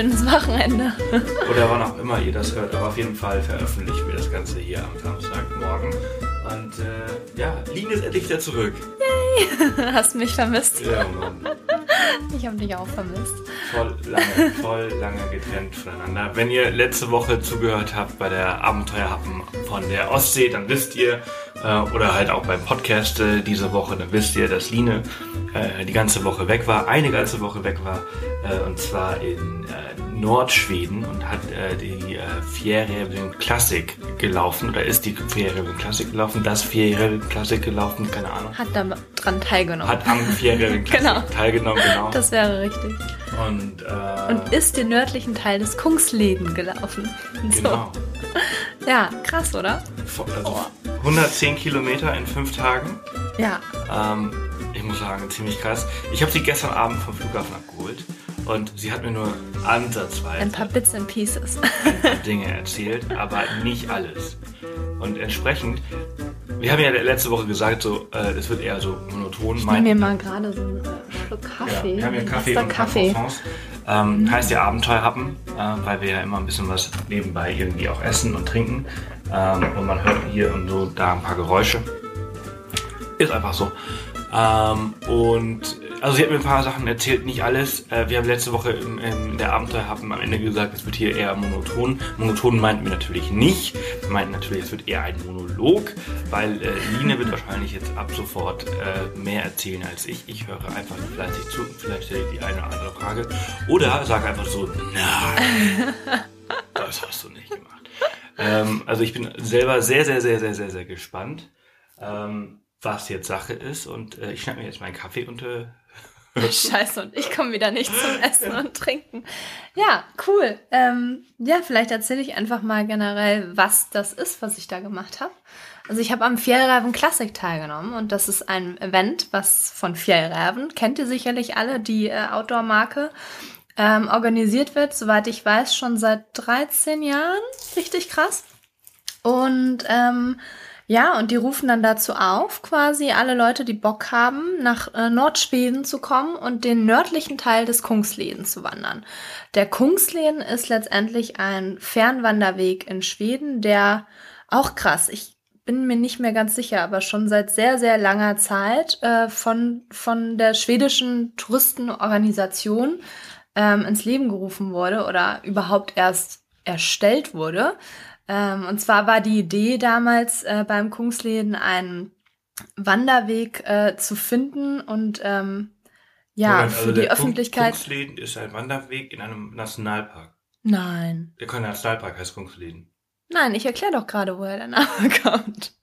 Schönes Wochenende. Oder wann auch immer ihr das hört. Aber auf jeden Fall veröffentlichen wir das Ganze hier am Samstagmorgen. Und äh, ja, Line ist endlich wieder zurück. Yay! Hast mich vermisst? Ja, Mann. Ich habe dich auch vermisst. Voll lange, voll lange getrennt voneinander. Wenn ihr letzte Woche zugehört habt bei der Abenteuerhappen von der Ostsee, dann wisst ihr, oder halt auch beim Podcast äh, diese Woche, dann wisst ihr, dass Line äh, die ganze Woche weg war, eine ganze Woche weg war, äh, und zwar in äh, Nordschweden und hat äh, die äh, Fjärreven Classic gelaufen oder ist die Fjärreven Classic gelaufen, das Fjärreven Classic gelaufen, keine Ahnung. Hat daran teilgenommen. Hat am Fjärreven Classic Genau. teilgenommen, genau. Das wäre richtig. und, äh, Und ist den nördlichen Teil des Kungsleden gelaufen. So. Ja, krass, oder? Also 110 Kilometer in fünf Tagen. Ja. Ähm, ich muss sagen, ziemlich krass. Ich habe sie gestern Abend vom Flughafen abgeholt und sie hat mir nur ansatzweise Ein paar Bits and Pieces. Dinge erzählt, aber nicht alles. Und entsprechend, wir haben ja letzte Woche gesagt, so, äh, es wird eher so monoton. Ich nehme mir mal gerade so einen äh, Schluck Kaffee. Ja, wir haben hier Kaffee und Kaffee. Ähm, Heißt ja Abenteuerhappen, äh, weil wir ja immer ein bisschen was nebenbei irgendwie auch essen und trinken. Ähm, und man hört hier und so da ein paar Geräusche. Ist einfach so. Ähm, und also sie hat mir ein paar Sachen erzählt, nicht alles. Äh, wir haben letzte Woche in, in der Abenteuerhappen am Ende gesagt, es wird hier eher monoton. Monoton meinten wir natürlich nicht. Wir meinten natürlich, es wird eher ein Monolog, weil äh, Line wird wahrscheinlich jetzt ab sofort äh, mehr erzählen als ich. Ich höre einfach nur fleißig zu vielleicht stelle ich die eine oder andere Frage. Oder sage einfach so, nein, das hast du nicht gemacht. Ähm, also ich bin selber sehr, sehr, sehr, sehr, sehr, sehr gespannt, ähm, was jetzt Sache ist. Und äh, ich schnapp mir jetzt meinen Kaffee und äh, Scheiße, und ich komme wieder nicht zum Essen und Trinken. Ja, cool. Ähm, ja, vielleicht erzähle ich einfach mal generell, was das ist, was ich da gemacht habe. Also ich habe am Fjellraven Classic teilgenommen und das ist ein Event, was von Fjellraven, kennt ihr sicherlich alle, die äh, Outdoor-Marke, ähm, organisiert wird, soweit ich weiß, schon seit 13 Jahren. Richtig krass. Und ähm, ja, und die rufen dann dazu auf, quasi alle Leute, die Bock haben, nach äh, Nordschweden zu kommen und den nördlichen Teil des Kungsleden zu wandern. Der Kungsleden ist letztendlich ein Fernwanderweg in Schweden, der auch krass, ich bin mir nicht mehr ganz sicher, aber schon seit sehr, sehr langer Zeit äh, von, von der schwedischen Touristenorganisation ähm, ins Leben gerufen wurde oder überhaupt erst erstellt wurde. Ähm, und zwar war die Idee damals äh, beim Kungsleden einen Wanderweg äh, zu finden und ähm, ja, Moment, für also die der Öffentlichkeit. Kungsleden ist ein Wanderweg in einem Nationalpark. Nein. Der kein Nationalpark heißt Kungsleden. Nein, ich erkläre doch gerade, woher der Name kommt.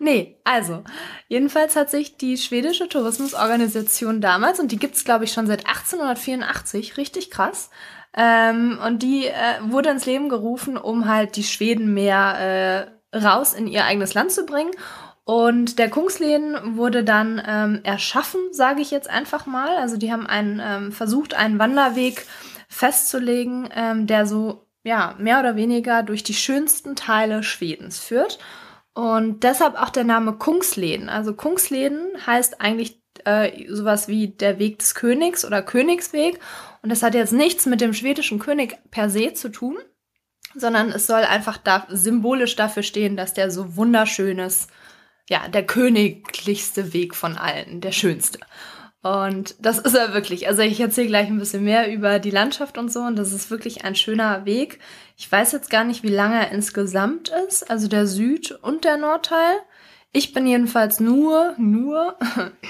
nee, also, jedenfalls hat sich die schwedische Tourismusorganisation damals, und die gibt's glaube ich, schon seit 1884, richtig krass, ähm, und die äh, wurde ins Leben gerufen, um halt die Schweden mehr äh, raus in ihr eigenes Land zu bringen. Und der Kungsleden wurde dann ähm, erschaffen, sage ich jetzt einfach mal. Also die haben einen, ähm, versucht, einen Wanderweg festzulegen, ähm, der so ja mehr oder weniger durch die schönsten Teile Schwedens führt. Und deshalb auch der Name Kungsleden. Also Kungsleden heißt eigentlich äh, sowas wie der Weg des Königs oder Königsweg. Und das hat jetzt nichts mit dem schwedischen König per se zu tun, sondern es soll einfach da symbolisch dafür stehen, dass der so wunderschön ist, ja, der königlichste Weg von allen, der schönste. Und das ist er wirklich. Also ich erzähle gleich ein bisschen mehr über die Landschaft und so. Und das ist wirklich ein schöner Weg. Ich weiß jetzt gar nicht, wie lange er insgesamt ist. Also der Süd- und der Nordteil. Ich bin jedenfalls nur, nur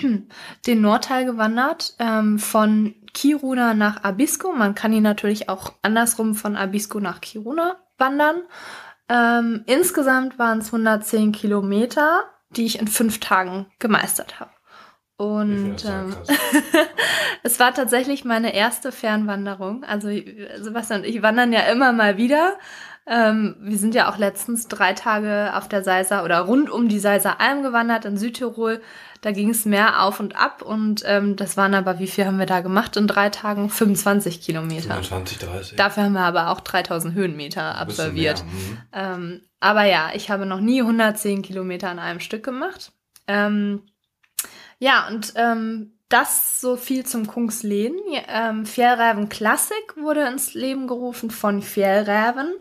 den Nordteil gewandert. Ähm, von Kiruna nach Abisko. Man kann ihn natürlich auch andersrum von Abisko nach Kiruna wandern. Ähm, insgesamt waren es 110 Kilometer, die ich in fünf Tagen gemeistert habe. Und ähm, es war tatsächlich meine erste Fernwanderung. Also Sebastian und ich wandern ja immer mal wieder. Ähm, wir sind ja auch letztens drei Tage auf der Seiser oder rund um die Seiser Alm gewandert in Südtirol. Da ging es mehr auf und ab und ähm, das waren aber, wie viel haben wir da gemacht in drei Tagen? 25 Kilometer. 25, 30. Dafür haben wir aber auch 3000 Höhenmeter absolviert. mhm. Ähm, aber ja, ich habe noch nie 110 Kilometer an einem Stück gemacht. Ähm, ja, und ähm, das so viel zum Kungsleden. Ähm, Fjellräven Classic wurde ins Leben gerufen von Fjellräven.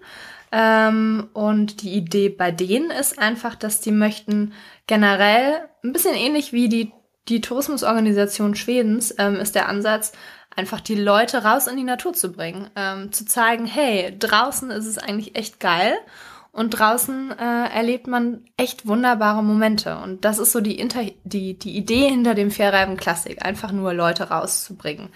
Ähm, und die Idee bei denen ist einfach, dass die möchten generell, ein bisschen ähnlich wie die, die Tourismusorganisation Schwedens, ähm, ist der Ansatz, einfach die Leute raus in die Natur zu bringen. Ähm, zu zeigen, hey, draußen ist es eigentlich echt geil und draußen äh, erlebt man echt wunderbare Momente. Und das ist so die, Inter die, die Idee hinter dem Fairreiben Klassik, einfach nur Leute rauszubringen.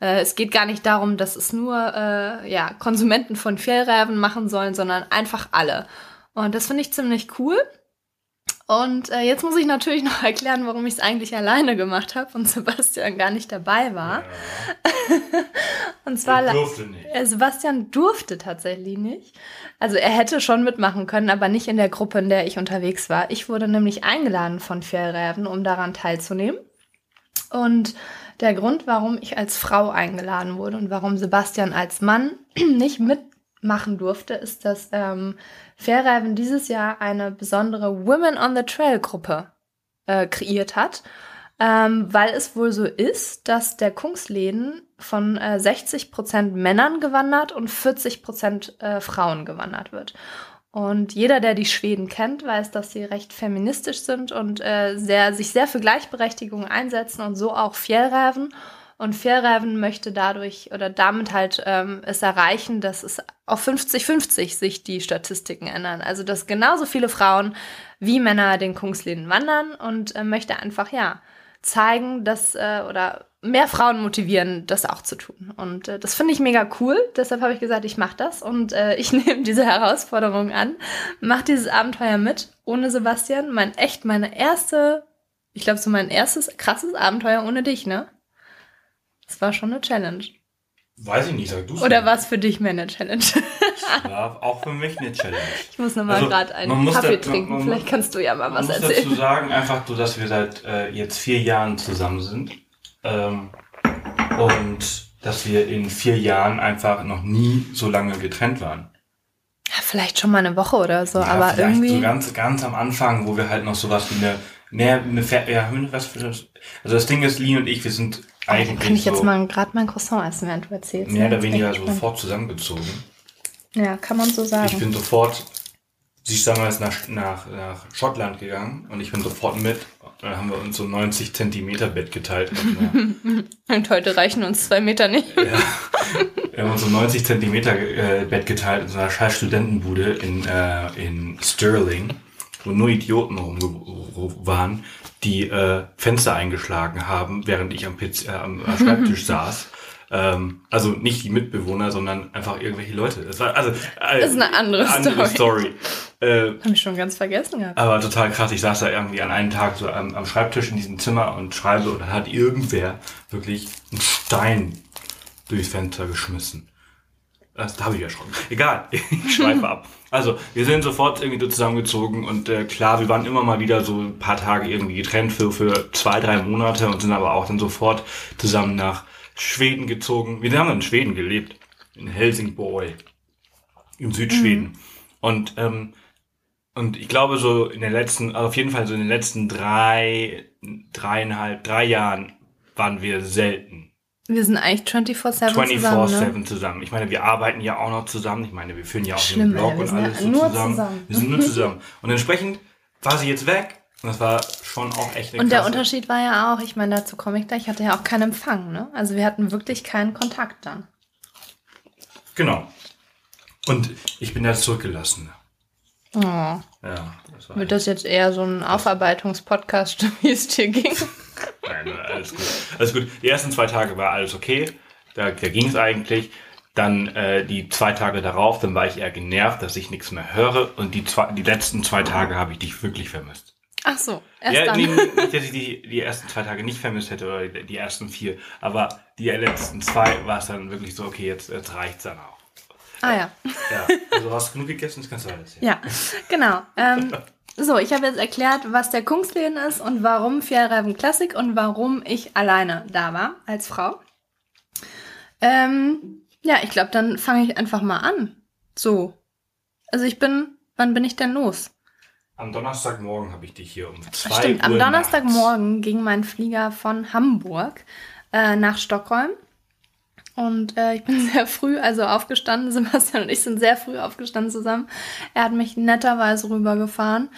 Äh, es geht gar nicht darum, dass es nur äh, ja, Konsumenten von Fjellräven machen sollen, sondern einfach alle. Und das finde ich ziemlich cool. Und äh, jetzt muss ich natürlich noch erklären, warum ich es eigentlich alleine gemacht habe und Sebastian gar nicht dabei war. Ja. und zwar er durfte nicht. Äh, Sebastian durfte tatsächlich nicht. Also er hätte schon mitmachen können, aber nicht in der Gruppe, in der ich unterwegs war. Ich wurde nämlich eingeladen von Fjellräven, um daran teilzunehmen. Und der Grund, warum ich als Frau eingeladen wurde und warum Sebastian als Mann nicht mitmachen durfte, ist, dass ähm, Fairhaven dieses Jahr eine besondere Women on the Trail Gruppe äh, kreiert hat, ähm, weil es wohl so ist, dass der Kungsläden von äh, 60% Männern gewandert und 40% äh, Frauen gewandert wird. Und jeder, der die Schweden kennt, weiß, dass sie recht feministisch sind und äh, sehr, sich sehr für Gleichberechtigung einsetzen und so auch Fjellräven. Und Fjellräven möchte dadurch oder damit halt ähm, es erreichen, dass es auf 50-50 sich die Statistiken ändern. Also dass genauso viele Frauen wie Männer den Kungsläden wandern und äh, möchte einfach, ja, zeigen, dass äh, oder mehr Frauen motivieren, das auch zu tun. Und äh, das finde ich mega cool. Deshalb habe ich gesagt, ich mache das und äh, ich nehme diese Herausforderung an, mache dieses Abenteuer mit ohne Sebastian. Mein echt meine erste, ich glaube so mein erstes krasses Abenteuer ohne dich, ne? Das war schon eine Challenge. Weiß ich nicht, sag du Oder war es für dich mehr eine Challenge? war auch für mich eine Challenge. Ich muss nochmal also, gerade einen Kaffee da, trinken. Man, Vielleicht kannst du ja mal was erzählen. Ich muss dazu sagen, einfach so, dass wir seit äh, jetzt vier Jahren zusammen sind. Ähm, und dass wir in vier Jahren einfach noch nie so lange getrennt waren. Ja, vielleicht schon mal eine Woche oder so, ja, aber irgendwie. So ganz, ganz am Anfang, wo wir halt noch sowas wie eine, ne, eine, ja, was für das. Also das Ding ist, Lin und ich, wir sind eigentlich. Kann ich jetzt mal gerade mein Croissant essen, während du erzählst? Mehr oder weniger sofort zusammengezogen. Ja, kann man so sagen. Ich bin sofort, sie ist damals nach, nach, nach Schottland gegangen und ich bin sofort mit. Dann haben wir uns so 90 Zentimeter Bett geteilt. und heute reichen uns zwei Meter nicht. ja. Wir haben uns so 90 Zentimeter äh, Bett geteilt in so einer scheiß Studentenbude in, äh, in Stirling, wo nur Idioten rum waren, die äh, Fenster eingeschlagen haben, während ich am, PC, äh, am Schreibtisch saß. Ähm, also nicht die Mitbewohner, sondern einfach irgendwelche Leute. Das war also äh, das ist eine andere, andere Story. Story. Äh, Hab ich schon ganz vergessen gehabt. Aber total krass. Ich saß da irgendwie an einem Tag so am, am Schreibtisch in diesem Zimmer und schreibe und dann hat irgendwer wirklich einen Stein durchs Fenster geschmissen. Das, da habe ich ja schon. Egal, ich schweife ab. Also, wir sind sofort irgendwie so zusammengezogen und äh, klar, wir waren immer mal wieder so ein paar Tage irgendwie getrennt für, für zwei, drei Monate und sind aber auch dann sofort zusammen nach Schweden gezogen. Wir haben in Schweden gelebt, in Helsingborg, im Südschweden. Mhm. Und, ähm, und ich glaube, so in den letzten, also auf jeden Fall so in den letzten drei, dreieinhalb, drei Jahren waren wir selten wir sind eigentlich 24-7 24 zusammen. Ne? zusammen. Ich meine, wir arbeiten ja auch noch zusammen. Ich meine, wir führen ja auch Schlimm, den Blog ey, und alles ja so zusammen. zusammen. Wir sind nur zusammen. Und entsprechend war sie jetzt weg. Und das war schon auch echt Und der Unterschied war ja auch, ich meine, dazu komme ich gleich, ich hatte ja auch keinen Empfang, ne? Also wir hatten wirklich keinen Kontakt dann. Genau. Und ich bin jetzt zurückgelassen. Oh. Ja, das war Wird das jetzt eher so ein Aufarbeitungspodcast, wie es dir ging? Nein, alles gut. Alles gut. Die ersten zwei Tage war alles okay. Da, da ging es eigentlich. Dann äh, die zwei Tage darauf, dann war ich eher genervt, dass ich nichts mehr höre. Und die, zwei, die letzten zwei Tage habe ich dich wirklich vermisst. Ach so, erst ja, dann. Nee, nicht, dass ich die, die ersten zwei Tage nicht vermisst hätte oder die, die ersten vier. Aber die letzten zwei war es dann wirklich so, okay, jetzt, jetzt reicht's dann auch. Ah ja. Ja, also hast du genug gegessen, das kannst du alles. Ja, ja genau. Ähm, so, ich habe jetzt erklärt, was der Kungsleden ist und warum Fjellreifen Klassik und warum ich alleine da war als Frau. Ähm, ja, ich glaube, dann fange ich einfach mal an. So. Also ich bin, wann bin ich denn los? Am Donnerstagmorgen habe ich dich hier um zwei Stimmt, Uhr am nachts. Donnerstagmorgen ging mein Flieger von Hamburg äh, nach Stockholm. Und äh, ich bin sehr früh, also aufgestanden. Sebastian und ich sind sehr früh aufgestanden zusammen. Er hat mich netterweise rübergefahren.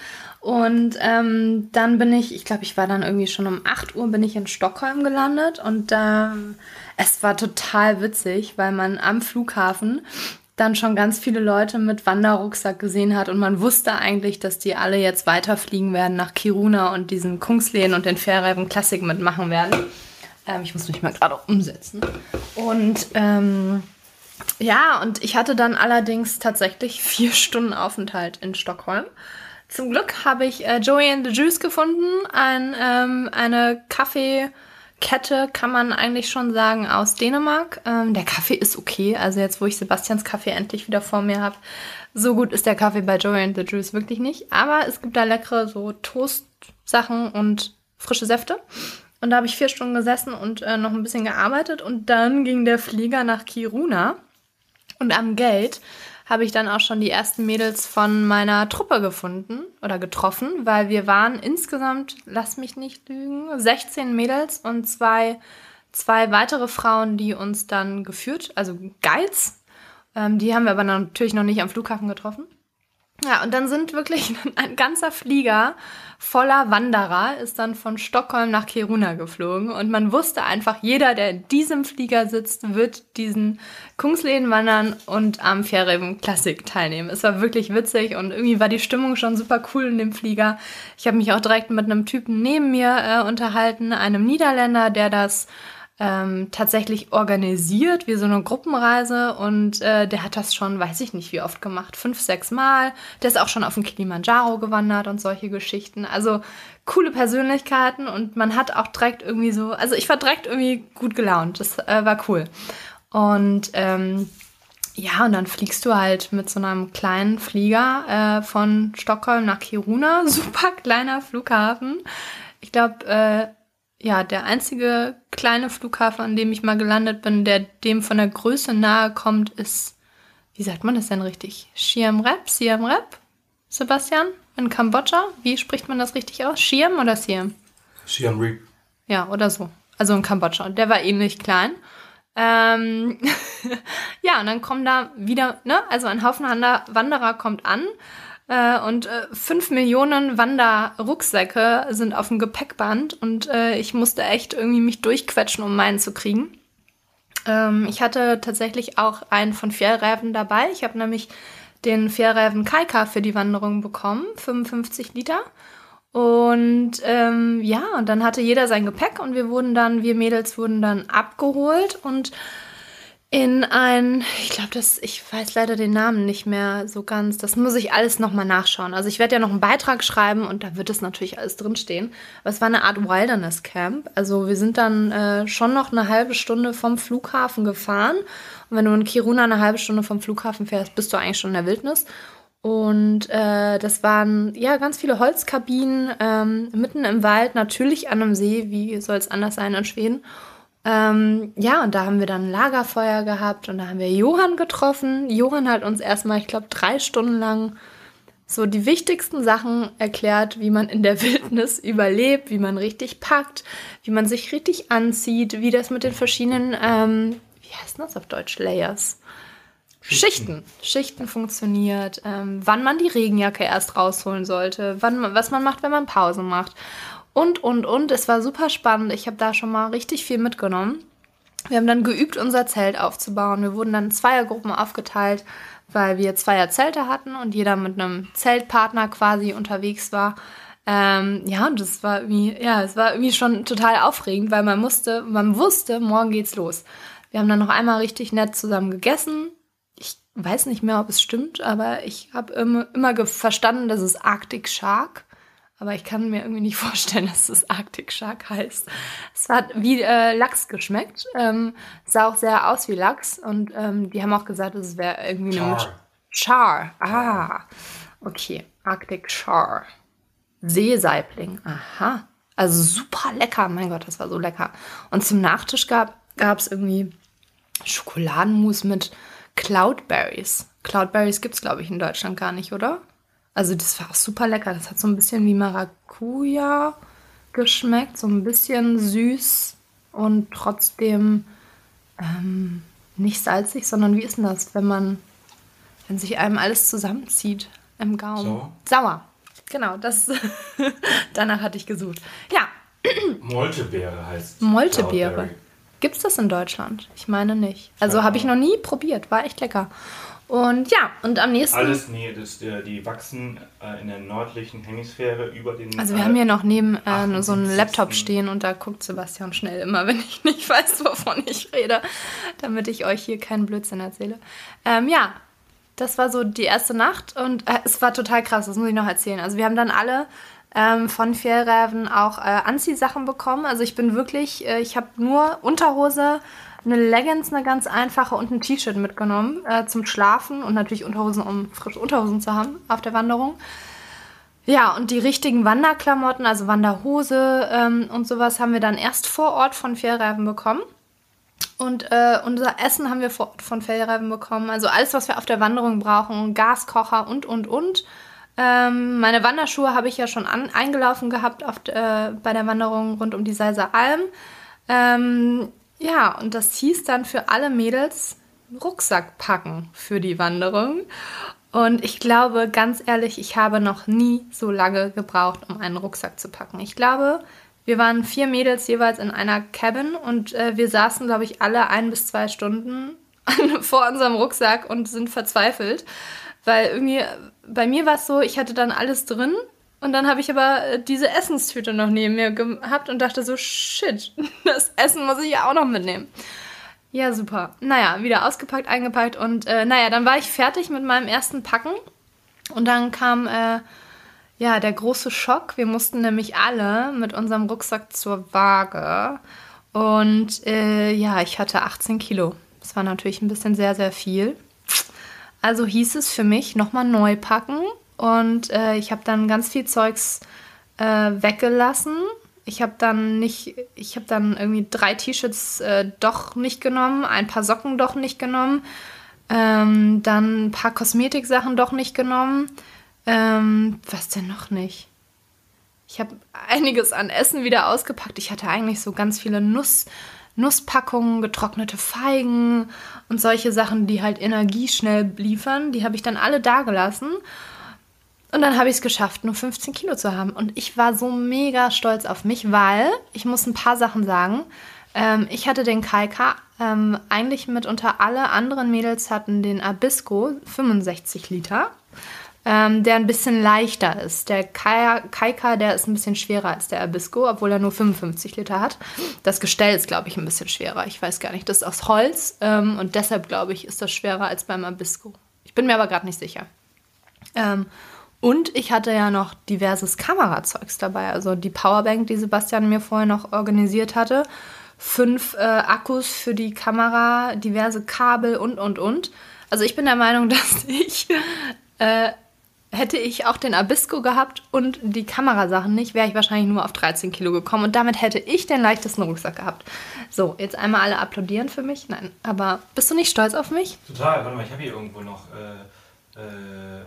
Und ähm, dann bin ich, ich glaube, ich war dann irgendwie schon um 8 Uhr bin ich in Stockholm gelandet. Und ähm, es war total witzig, weil man am Flughafen dann schon ganz viele Leute mit Wanderrucksack gesehen hat und man wusste eigentlich, dass die alle jetzt weiterfliegen werden nach Kiruna und diesen Kungsleden und den Fährreifen Classic mitmachen werden. Ähm, ich muss mich mal gerade umsetzen. Und ähm, ja, und ich hatte dann allerdings tatsächlich vier Stunden Aufenthalt in Stockholm. Zum Glück habe ich äh, Joey and the Juice gefunden, ein, ähm, eine Kaffeekette, kann man eigentlich schon sagen, aus Dänemark. Ähm, der Kaffee ist okay, also jetzt, wo ich Sebastians Kaffee endlich wieder vor mir habe, so gut ist der Kaffee bei Joey and the Juice wirklich nicht. Aber es gibt da leckere so Toast-Sachen und frische Säfte. Und da habe ich vier Stunden gesessen und äh, noch ein bisschen gearbeitet. Und dann ging der Flieger nach Kiruna. Und am Gate habe ich dann auch schon die ersten Mädels von meiner Truppe gefunden oder getroffen, weil wir waren insgesamt, lass mich nicht lügen, 16 Mädels und zwei, zwei weitere Frauen, die uns dann geführt, also Guides. Ähm, die haben wir aber natürlich noch nicht am Flughafen getroffen. Ja, und dann sind wirklich ein ganzer Flieger voller Wanderer ist dann von Stockholm nach Kiruna geflogen und man wusste einfach, jeder, der in diesem Flieger sitzt, wird diesen Kungsleden wandern und am Fjärreven Classic teilnehmen. Es war wirklich witzig und irgendwie war die Stimmung schon super cool in dem Flieger. Ich habe mich auch direkt mit einem Typen neben mir äh, unterhalten, einem Niederländer, der das ähm, tatsächlich organisiert, wie so eine Gruppenreise. Und äh, der hat das schon, weiß ich nicht, wie oft gemacht, fünf, sechs Mal. Der ist auch schon auf den Kilimanjaro gewandert und solche Geschichten. Also coole Persönlichkeiten und man hat auch direkt irgendwie so, also ich war direkt irgendwie gut gelaunt. Das äh, war cool. Und ähm, ja, und dann fliegst du halt mit so einem kleinen Flieger äh, von Stockholm nach Kiruna. Super kleiner Flughafen. Ich glaube, äh, ja, der einzige kleine Flughafen, an dem ich mal gelandet bin, der dem von der Größe nahe kommt, ist, wie sagt man das denn richtig? Siem Reap? Siem Reap? Sebastian? In Kambodscha? Wie spricht man das richtig aus? Siem oder Siem? Siam Reap. Ja, oder so. Also in Kambodscha. Der war ähnlich klein. Ähm ja, und dann kommen da wieder, ne, also ein Haufen Wanderer kommt an äh, und äh, fünf Millionen Wanderrucksäcke sind auf dem Gepäckband und äh, ich musste echt irgendwie mich durchquetschen, um meinen zu kriegen. Ähm, ich hatte tatsächlich auch einen von Fjellräven dabei. Ich habe nämlich den Fjellräven Kaika für die Wanderung bekommen, 55 Liter. Und ähm, ja, und dann hatte jeder sein Gepäck und wir wurden dann, wir Mädels wurden dann abgeholt und in ein, ich glaube, das, ich weiß leider den Namen nicht mehr so ganz. Das muss ich alles nochmal nachschauen. Also ich werde ja noch einen Beitrag schreiben und da wird es natürlich alles drinstehen. Aber es war eine Art Wilderness Camp. Also wir sind dann äh, schon noch eine halbe Stunde vom Flughafen gefahren. Und wenn du in Kiruna eine halbe Stunde vom Flughafen fährst, bist du eigentlich schon in der Wildnis. Und äh, das waren ja ganz viele Holzkabinen ähm, mitten im Wald, natürlich an einem See. Wie soll es anders sein in Schweden? Ähm, ja, und da haben wir dann ein Lagerfeuer gehabt und da haben wir Johann getroffen. Johann hat uns erstmal, ich glaube, drei Stunden lang so die wichtigsten Sachen erklärt, wie man in der Wildnis überlebt, wie man richtig packt, wie man sich richtig anzieht, wie das mit den verschiedenen, ähm, wie heißt das auf Deutsch, Layers? Schichten. Schichten funktioniert, ähm, wann man die Regenjacke erst rausholen sollte, wann, was man macht, wenn man Pause macht. Und, und, und. Es war super spannend. Ich habe da schon mal richtig viel mitgenommen. Wir haben dann geübt, unser Zelt aufzubauen. Wir wurden dann in Zweiergruppen aufgeteilt, weil wir Zweierzelte hatten und jeder mit einem Zeltpartner quasi unterwegs war. Ähm, ja, und das war irgendwie, ja, es war irgendwie schon total aufregend, weil man musste, man wusste, morgen geht's los. Wir haben dann noch einmal richtig nett zusammen gegessen. Ich weiß nicht mehr, ob es stimmt, aber ich habe immer, immer verstanden, dass es Arctic Shark aber ich kann mir irgendwie nicht vorstellen, dass es Arctic Shark heißt. Es hat wie äh, Lachs geschmeckt. Ähm, sah auch sehr aus wie Lachs. Und ähm, die haben auch gesagt, es wäre irgendwie eine Misch Char. Ah, okay. Arctic Char. Seesaibling. Aha. Also super lecker. Mein Gott, das war so lecker. Und zum Nachtisch gab es irgendwie Schokoladenmus mit Cloudberries. Cloudberries gibt es, glaube ich, in Deutschland gar nicht, oder? Also das war auch super lecker. Das hat so ein bisschen wie Maracuja geschmeckt, so ein bisschen süß und trotzdem ähm, nicht salzig, sondern wie ist denn das, wenn man, wenn sich einem alles zusammenzieht im Gaumen? Sauer? Sauer. Genau, das danach hatte ich gesucht. Ja, Moltebeere heißt Moltebeere. Cloudberry. Gibt es das in Deutschland? Ich meine nicht. Also habe ich noch nie probiert. War echt lecker. Und ja, und am nächsten. Alles, nee, das, äh, die wachsen äh, in der nördlichen Hemisphäre über den. Also wir haben hier noch neben äh, 78. so einen Laptop stehen und da guckt Sebastian schnell immer, wenn ich nicht weiß, wovon ich rede, damit ich euch hier keinen Blödsinn erzähle. Ähm, ja, das war so die erste Nacht und äh, es war total krass, das muss ich noch erzählen. Also wir haben dann alle ähm, von Fjellräven auch äh, Anziehsachen bekommen. Also ich bin wirklich, äh, ich habe nur Unterhose, eine Leggings, eine ganz einfache und ein T-Shirt mitgenommen äh, zum Schlafen und natürlich Unterhosen, um frische Unterhosen zu haben auf der Wanderung. Ja, und die richtigen Wanderklamotten, also Wanderhose ähm, und sowas, haben wir dann erst vor Ort von Fjellreifen bekommen. Und äh, unser Essen haben wir vor Ort von Fjellreifen bekommen. Also alles, was wir auf der Wanderung brauchen, Gaskocher und, und, und. Ähm, meine Wanderschuhe habe ich ja schon an, eingelaufen gehabt auf, äh, bei der Wanderung rund um die Seiser Alm. Ähm, ja, und das hieß dann für alle Mädels Rucksack packen für die Wanderung. Und ich glaube, ganz ehrlich, ich habe noch nie so lange gebraucht, um einen Rucksack zu packen. Ich glaube, wir waren vier Mädels jeweils in einer Cabin und äh, wir saßen, glaube ich, alle ein bis zwei Stunden vor unserem Rucksack und sind verzweifelt. Weil irgendwie, bei mir war es so, ich hatte dann alles drin und dann habe ich aber äh, diese Essenstüte noch neben mir gehabt und dachte so, shit, das Essen muss ich ja auch noch mitnehmen. Ja, super. Naja, wieder ausgepackt, eingepackt und äh, naja, dann war ich fertig mit meinem ersten Packen und dann kam äh, ja der große Schock. Wir mussten nämlich alle mit unserem Rucksack zur Waage und äh, ja, ich hatte 18 Kilo. Das war natürlich ein bisschen sehr, sehr viel. Also hieß es für mich nochmal neu packen und äh, ich habe dann ganz viel Zeugs äh, weggelassen. Ich habe dann nicht, ich habe dann irgendwie drei T-Shirts äh, doch nicht genommen, ein paar Socken doch nicht genommen, ähm, dann ein paar Kosmetiksachen doch nicht genommen. Ähm, was denn noch nicht? Ich habe einiges an Essen wieder ausgepackt. Ich hatte eigentlich so ganz viele Nuss, Nusspackungen, getrocknete Feigen und solche Sachen, die halt Energie schnell liefern. Die habe ich dann alle da gelassen. Und dann habe ich es geschafft, nur 15 Kilo zu haben. Und ich war so mega stolz auf mich, weil ich muss ein paar Sachen sagen. Ähm, ich hatte den Kaika, ähm, eigentlich mit unter alle anderen Mädels hatten den Abisco 65 Liter, ähm, der ein bisschen leichter ist. Der Kai- Kaika, der ist ein bisschen schwerer als der Abisco, obwohl er nur 55 Liter hat. Das Gestell ist, glaube ich, ein bisschen schwerer. Ich weiß gar nicht. Das ist aus Holz ähm, und deshalb, glaube ich, ist das schwerer als beim Abisco. Ich bin mir aber gerade nicht sicher. Und ich hatte ja noch diverses Kamerazeugs dabei. Also die Powerbank, die Sebastian mir vorher noch organisiert hatte. Fünf äh, Akkus für die Kamera, diverse Kabel und, und, und. Also ich bin der Meinung, dass ich, äh, hätte ich auch den Abisco gehabt und die Kamerasachen nicht, wäre ich wahrscheinlich nur auf 13 Kilo gekommen. Und damit hätte ich den leichtesten Rucksack gehabt. So, jetzt einmal alle applaudieren für mich. Nein, aber bist du nicht stolz auf mich? Total, warte mal, ich habe hier irgendwo noch. Äh, äh,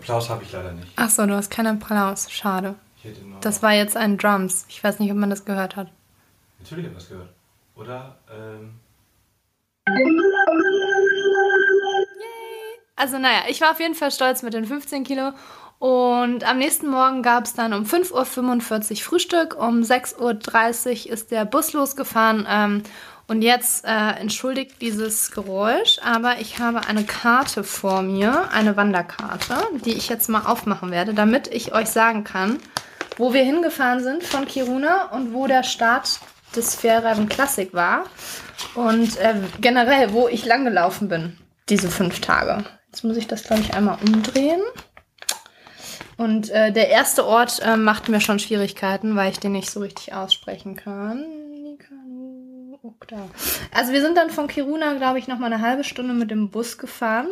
Applaus habe ich leider nicht. Ach so, du hast keinen Applaus. Schade. Ich hätte noch. Das war jetzt ein Drums. Ich weiß nicht, ob man das gehört hat. Natürlich habe ich was gehört. Oder? Ähm, Also naja, ich war auf jeden Fall stolz mit den 15 Kilo. Und am nächsten Morgen gab es dann um 5.45 Uhr Frühstück. Um 6.30 Uhr ist der Bus losgefahren. Ähm, und jetzt äh, entschuldigt dieses Geräusch, aber ich habe eine Karte vor mir, eine Wanderkarte, die ich jetzt mal aufmachen werde, damit ich euch sagen kann, wo wir hingefahren sind von Kiruna und wo der Start des Fjellreifen Classic war. Und äh, generell, wo ich langgelaufen bin, diese fünf Tage. Jetzt muss ich das, glaube ich, einmal umdrehen. Und äh, der erste Ort äh, macht mir schon Schwierigkeiten, weil ich den nicht so richtig aussprechen kann. Nikanu Okta. Also wir sind dann von Kiruna, glaube ich, noch mal eine halbe Stunde mit dem Bus gefahren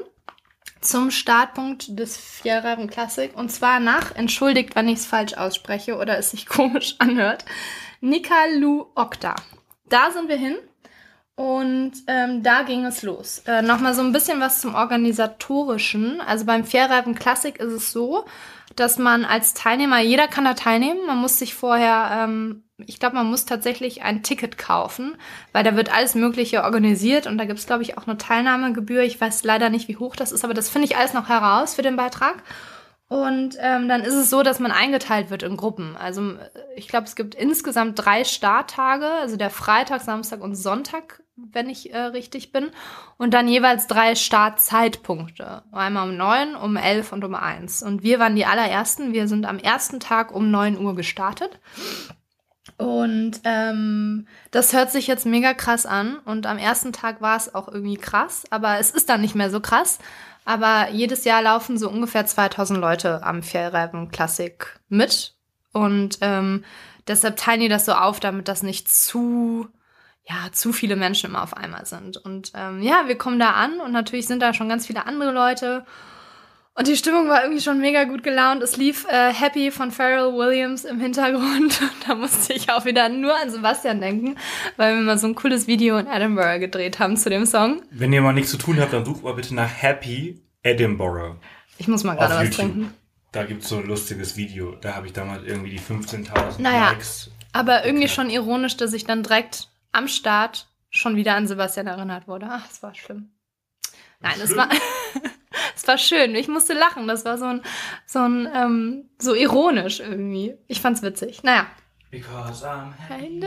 zum Startpunkt des Fjellreifen Classic. Und zwar nach, entschuldigt, wenn ich es falsch ausspreche oder es sich komisch anhört, Nikalu Okta. Da sind wir hin. Und ähm, da ging es los. Äh, Nochmal so ein bisschen was zum Organisatorischen. Also beim Fairreifen Classic ist es so, dass man als Teilnehmer, jeder kann da teilnehmen, man muss sich vorher, ähm, ich glaube, man muss tatsächlich ein Ticket kaufen, weil da wird alles Mögliche organisiert und da gibt es, glaube ich, auch eine Teilnahmegebühr. Ich weiß leider nicht, wie hoch das ist, aber das finde ich alles noch heraus für den Beitrag. Und ähm, dann ist es so, dass man eingeteilt wird in Gruppen. Also ich glaube, es gibt insgesamt drei Starttage, also der Freitag, Samstag und Sonntag wenn ich äh, richtig bin. Und dann jeweils drei Startzeitpunkte. Einmal um neun, um elf und um eins. Und wir waren die allerersten. Wir sind am ersten Tag um neun Uhr gestartet. Und ähm, das hört sich jetzt mega krass an. Und am ersten Tag war es auch irgendwie krass. Aber es ist dann nicht mehr so krass. Aber jedes Jahr laufen so ungefähr 2000 Leute am Fjellreifen Classic mit. Und ähm, deshalb teilen die das so auf, damit das nicht zu ja, zu viele Menschen immer auf einmal sind. Und ähm, ja, wir kommen da an und natürlich sind da schon ganz viele andere Leute. Und die Stimmung war irgendwie schon mega gut gelaunt. Es lief äh, Happy von Pharrell Williams im Hintergrund. Und da musste ich auch wieder nur an Sebastian denken, weil wir mal so ein cooles Video in Edinburgh gedreht haben zu dem Song. Wenn ihr mal nichts zu tun habt, dann sucht mal bitte nach Happy Edinburgh. Ich muss mal gerade was trinken. Da gibt es so ein lustiges Video. Da habe ich damals irgendwie die 15.000 naja, Likes. Aber irgendwie schon ironisch, dass ich dann direkt am Start schon wieder an Sebastian erinnert wurde. Ach, es war schlimm. Nein, es war, es war schön. Ich musste lachen. Das war so ein, so ein, ähm, so ironisch irgendwie. Ich fand's witzig. Naja. Because I'm happy.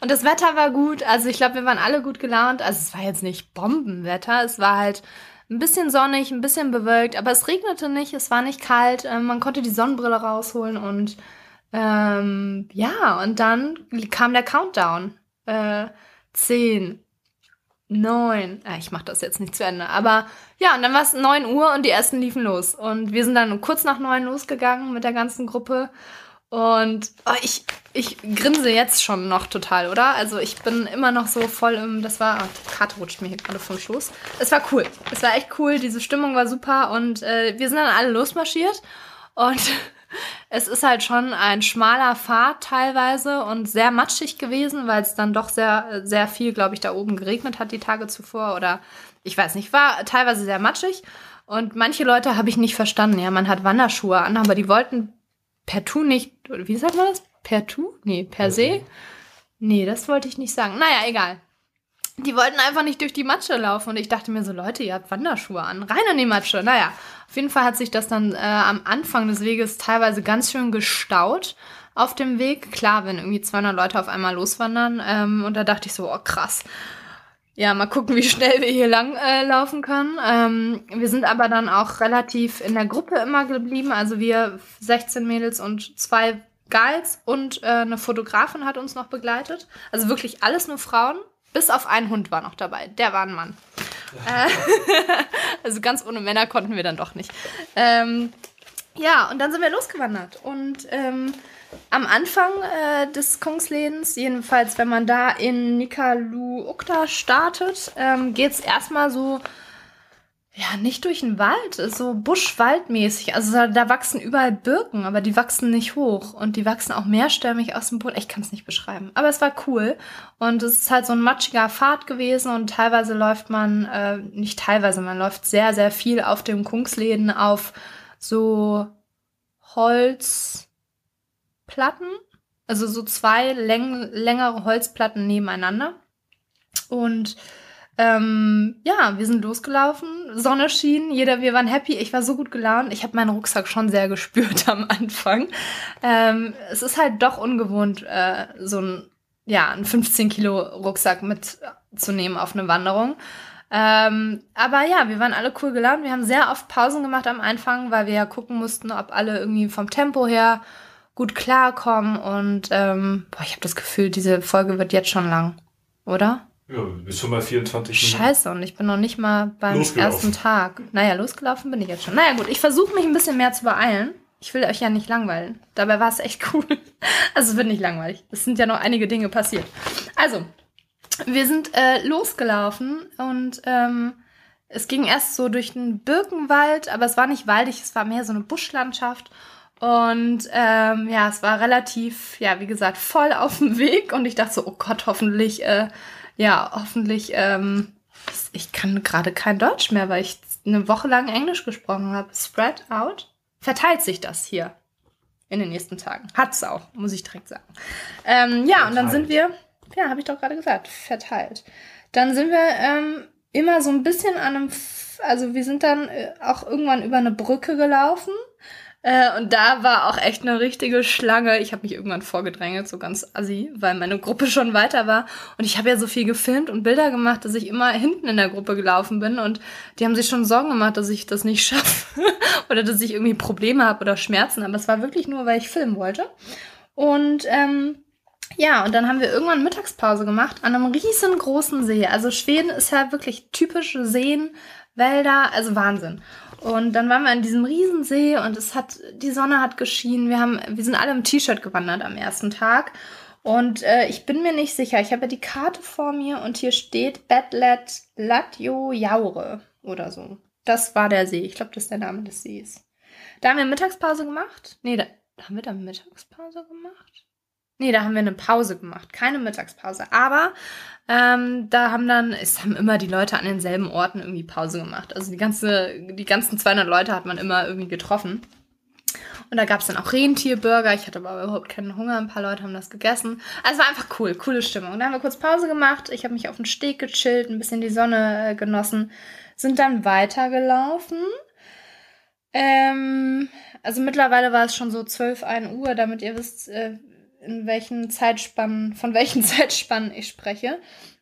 Und das Wetter war gut. Also ich glaube, wir waren alle gut gelaunt. Also es war jetzt nicht Bombenwetter. Es war halt ein bisschen sonnig, ein bisschen bewölkt, aber es regnete nicht, es war nicht kalt. Ähm, man konnte die Sonnenbrille rausholen und ähm, ja, und dann kam der Countdown. Äh, zehn, neun, äh, ich mache das jetzt nicht zu Ende, aber ja, und dann war es neun Uhr und die ersten liefen los. Und wir sind dann kurz nach neun losgegangen mit der ganzen Gruppe. Und oh, ich, ich grinse jetzt schon noch total, oder? Also ich bin immer noch so voll im, das war, oh, die Karte rutscht mir hier gerade vom Schoß. Es war cool. Es war echt cool, diese Stimmung war super und äh, wir sind dann alle losmarschiert und es ist halt schon ein schmaler Pfad teilweise und sehr matschig gewesen, weil es dann doch sehr, sehr viel, glaube ich, da oben geregnet hat die Tage zuvor oder ich weiß nicht, war teilweise sehr matschig. Und manche Leute habe ich nicht verstanden. Ja, man hat Wanderschuhe an, aber die wollten per Tu nicht, wie sagt man das? Per Tu? Nee, per se? Nee, das wollte ich nicht sagen. Naja, egal. Die wollten einfach nicht durch die Matsche laufen und ich dachte mir so, Leute, ihr habt Wanderschuhe an, rein in die Matsche. Naja, auf jeden Fall hat sich das dann äh, am Anfang des Weges teilweise ganz schön gestaut auf dem Weg. Klar, wenn irgendwie 200 Leute auf einmal loswandern ähm, und da dachte ich so, oh krass. Ja, mal gucken, wie schnell wir hier lang äh, laufen können. Ähm, wir sind aber dann auch relativ in der Gruppe immer geblieben. Also wir 16 Mädels und zwei Guides und äh, eine Fotografin hat uns noch begleitet. Also wirklich alles nur Frauen. Bis auf einen Hund war noch dabei. Der war ein Mann. Äh, also ganz ohne Männer konnten wir dann doch nicht. Ähm, ja, und dann sind wir losgewandert. Und ähm, am Anfang äh, des Kungslädens, jedenfalls wenn man da in Nikaluukta startet, ähm, geht es erstmal so ja, nicht durch den Wald, so buschwaldmäßig. Also da, da, wachsen überall Birken, aber die wachsen nicht hoch. Und die wachsen auch mehrstämmig aus dem Boden. Ich kann es nicht beschreiben, aber es war cool. Und es ist halt so ein matschiger Pfad gewesen und teilweise läuft man, äh, nicht teilweise, man läuft sehr, sehr viel auf dem Kungsläden auf so Holzplatten, also so zwei läng längere Holzplatten nebeneinander. Und ähm, ja, wir sind losgelaufen, Sonne schien, jeder, wir waren happy, ich war so gut gelaunt. Ich habe meinen Rucksack schon sehr gespürt am Anfang. Ähm, es ist halt doch ungewohnt, äh, so ein, ja, ein 15 Kilo Rucksack mitzunehmen auf eine Wanderung. Ähm, aber ja, wir waren alle cool gelaunt. Wir haben sehr oft Pausen gemacht am Anfang, weil wir ja gucken mussten, ob alle irgendwie vom Tempo her gut klarkommen. Und ähm, boah, ich habe das Gefühl, diese Folge wird jetzt schon lang, oder? Ja, du bist schon bei 24 Minuten. Scheiße, und ich bin noch nicht mal beim ersten Tag. Naja, losgelaufen bin ich jetzt schon. Naja, gut, ich versuche mich ein bisschen mehr zu beeilen. Ich will euch ja nicht langweilen. Dabei war es echt cool. Also es wird nicht langweilig. Es sind ja noch einige Dinge passiert. Also, wir sind äh, losgelaufen und ähm, es ging erst so durch den Birkenwald, aber es war nicht waldig, es war mehr so eine Buschlandschaft. Und ähm, ja, es war relativ, ja, wie gesagt, voll auf dem Weg. Und ich dachte so, oh Gott, hoffentlich äh, ja, hoffentlich, ähm, ich kann gerade kein Deutsch mehr, weil ich eine Woche lang Englisch gesprochen habe. Spread out. Verteilt sich das hier in den nächsten Tagen. Hat's auch, muss ich direkt sagen. Ähm, ja, und dann sind wir, ja, habe ich doch gerade gesagt, verteilt. Dann sind wir ähm, immer so ein bisschen an einem, also wir sind dann äh, auch irgendwann über eine Brücke gelaufen äh, und da war auch echt eine richtige Schlange. Ich habe mich irgendwann vorgedrängelt, so ganz assi, weil meine Gruppe schon weiter war. Und ich habe ja so viel gefilmt und Bilder gemacht, dass ich immer hinten in der Gruppe gelaufen bin. Und die haben sich schon Sorgen gemacht, dass ich das nicht schaffe oder dass ich irgendwie Probleme habe oder Schmerzen. Aber es war wirklich nur, weil ich filmen wollte. Und ähm, ja, und dann haben wir irgendwann Mittagspause gemacht an einem riesengroßen See. Also Schweden ist ja wirklich typische Seen, Wälder, also Wahnsinn. Und dann waren wir in diesem Riesensee und es hat, die Sonne hat geschienen. Wir haben, wir sind alle im T-Shirt gewandert am ersten Tag. Und äh, ich bin mir nicht sicher. Ich habe ja die Karte vor mir und hier steht Betlet Latjo Jaure oder so. Das war der See. Ich glaube, das ist der Name des Sees. Da haben wir Mittagspause gemacht. Nee, da haben wir da Mittagspause gemacht? Nee, da haben wir eine Pause gemacht, keine Mittagspause. Aber ähm, da haben dann, es haben immer die Leute an denselben Orten irgendwie Pause gemacht. Also die ganze, die ganzen 200 Leute hat man immer irgendwie getroffen. Und da gab es dann auch Rentierburger. Ich hatte aber überhaupt keinen Hunger. Ein paar Leute haben das gegessen. Also war einfach cool, coole Stimmung. Da haben wir kurz Pause gemacht. Ich habe mich auf den Steg gechillt, ein bisschen die Sonne äh, genossen. Sind dann weitergelaufen. Ähm, also mittlerweile war es schon so 12, 1 Uhr, damit ihr wisst, äh, in welchen Zeitspannen, von welchen Zeitspannen ich spreche.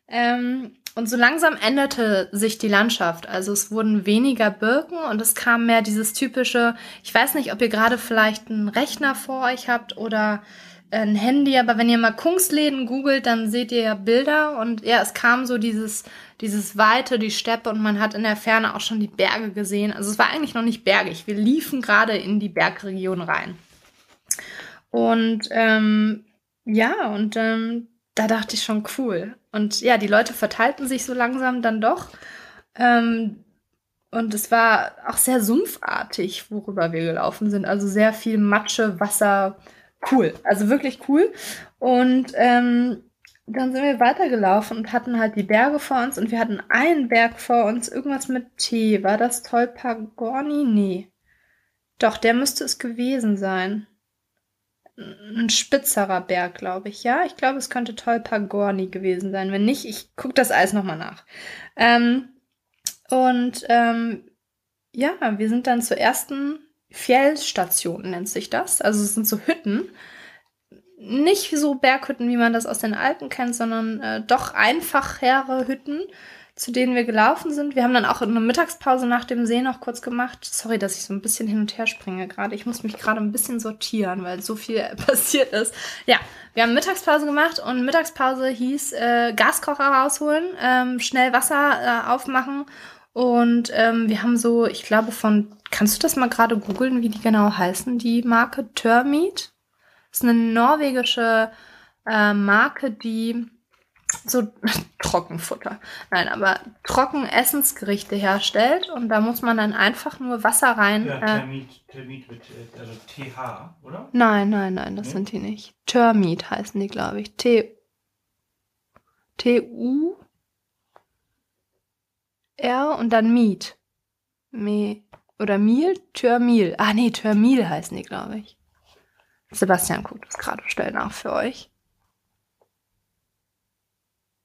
Ähm, und so langsam änderte sich die Landschaft. Also es wurden weniger Birken und es kam mehr dieses typische, ich weiß nicht, ob ihr gerade vielleicht einen Rechner vor euch habt oder ein Handy, aber wenn ihr mal Kunstläden googelt, dann seht ihr ja Bilder und ja, es kam so dieses, dieses Weite, die Steppe und man hat in der Ferne auch schon die Berge gesehen. Also es war eigentlich noch nicht bergig. Wir liefen gerade in die Bergregion rein. Und ähm, ja, und ähm, da dachte ich schon cool. Und ja, die Leute verteilten sich so langsam dann doch. Ähm, und es war auch sehr sumpfartig, worüber wir gelaufen sind. Also sehr viel Matsche, Wasser. Cool. Also wirklich cool. Und ähm, dann sind wir weitergelaufen und hatten halt die Berge vor uns und wir hatten einen Berg vor uns, irgendwas mit T. War das Tolpagorni? Nee. Doch, der müsste es gewesen sein ein spitzerer Berg, glaube ich. Ja, ich glaube, es könnte Tolpagorni gewesen sein. Wenn nicht, ich gucke das alles nochmal nach. Ähm, und ähm, ja, wir sind dann zur ersten Fjellstation, nennt sich das. Also es sind so Hütten. Nicht so Berghütten, wie man das aus den Alpen kennt, sondern äh, doch einfachere Hütten zu denen wir gelaufen sind. Wir haben dann auch eine Mittagspause nach dem See noch kurz gemacht. Sorry, dass ich so ein bisschen hin und her springe gerade. Ich muss mich gerade ein bisschen sortieren, weil so viel passiert ist. Ja, wir haben Mittagspause gemacht und Mittagspause hieß äh, Gaskocher rausholen, ähm, schnell Wasser äh, aufmachen und ähm, wir haben so, ich glaube von, kannst du das mal gerade googeln, wie die genau heißen, die Marke Termit? Das ist eine norwegische äh, Marke, die so Trockenfutter. Nein, aber Trockenessensgerichte herstellt und da muss man dann einfach nur Wasser rein. Ja, Termit, Termit mit äh, also TH, oder? Nein, nein, nein, das nee? sind die nicht. Termit heißen die, glaube ich. T T U R und dann Miet. Me oder Mil? Termil. Ah nee, Termil heißen die, glaube ich. Sebastian guckt das gerade schnell nach für euch.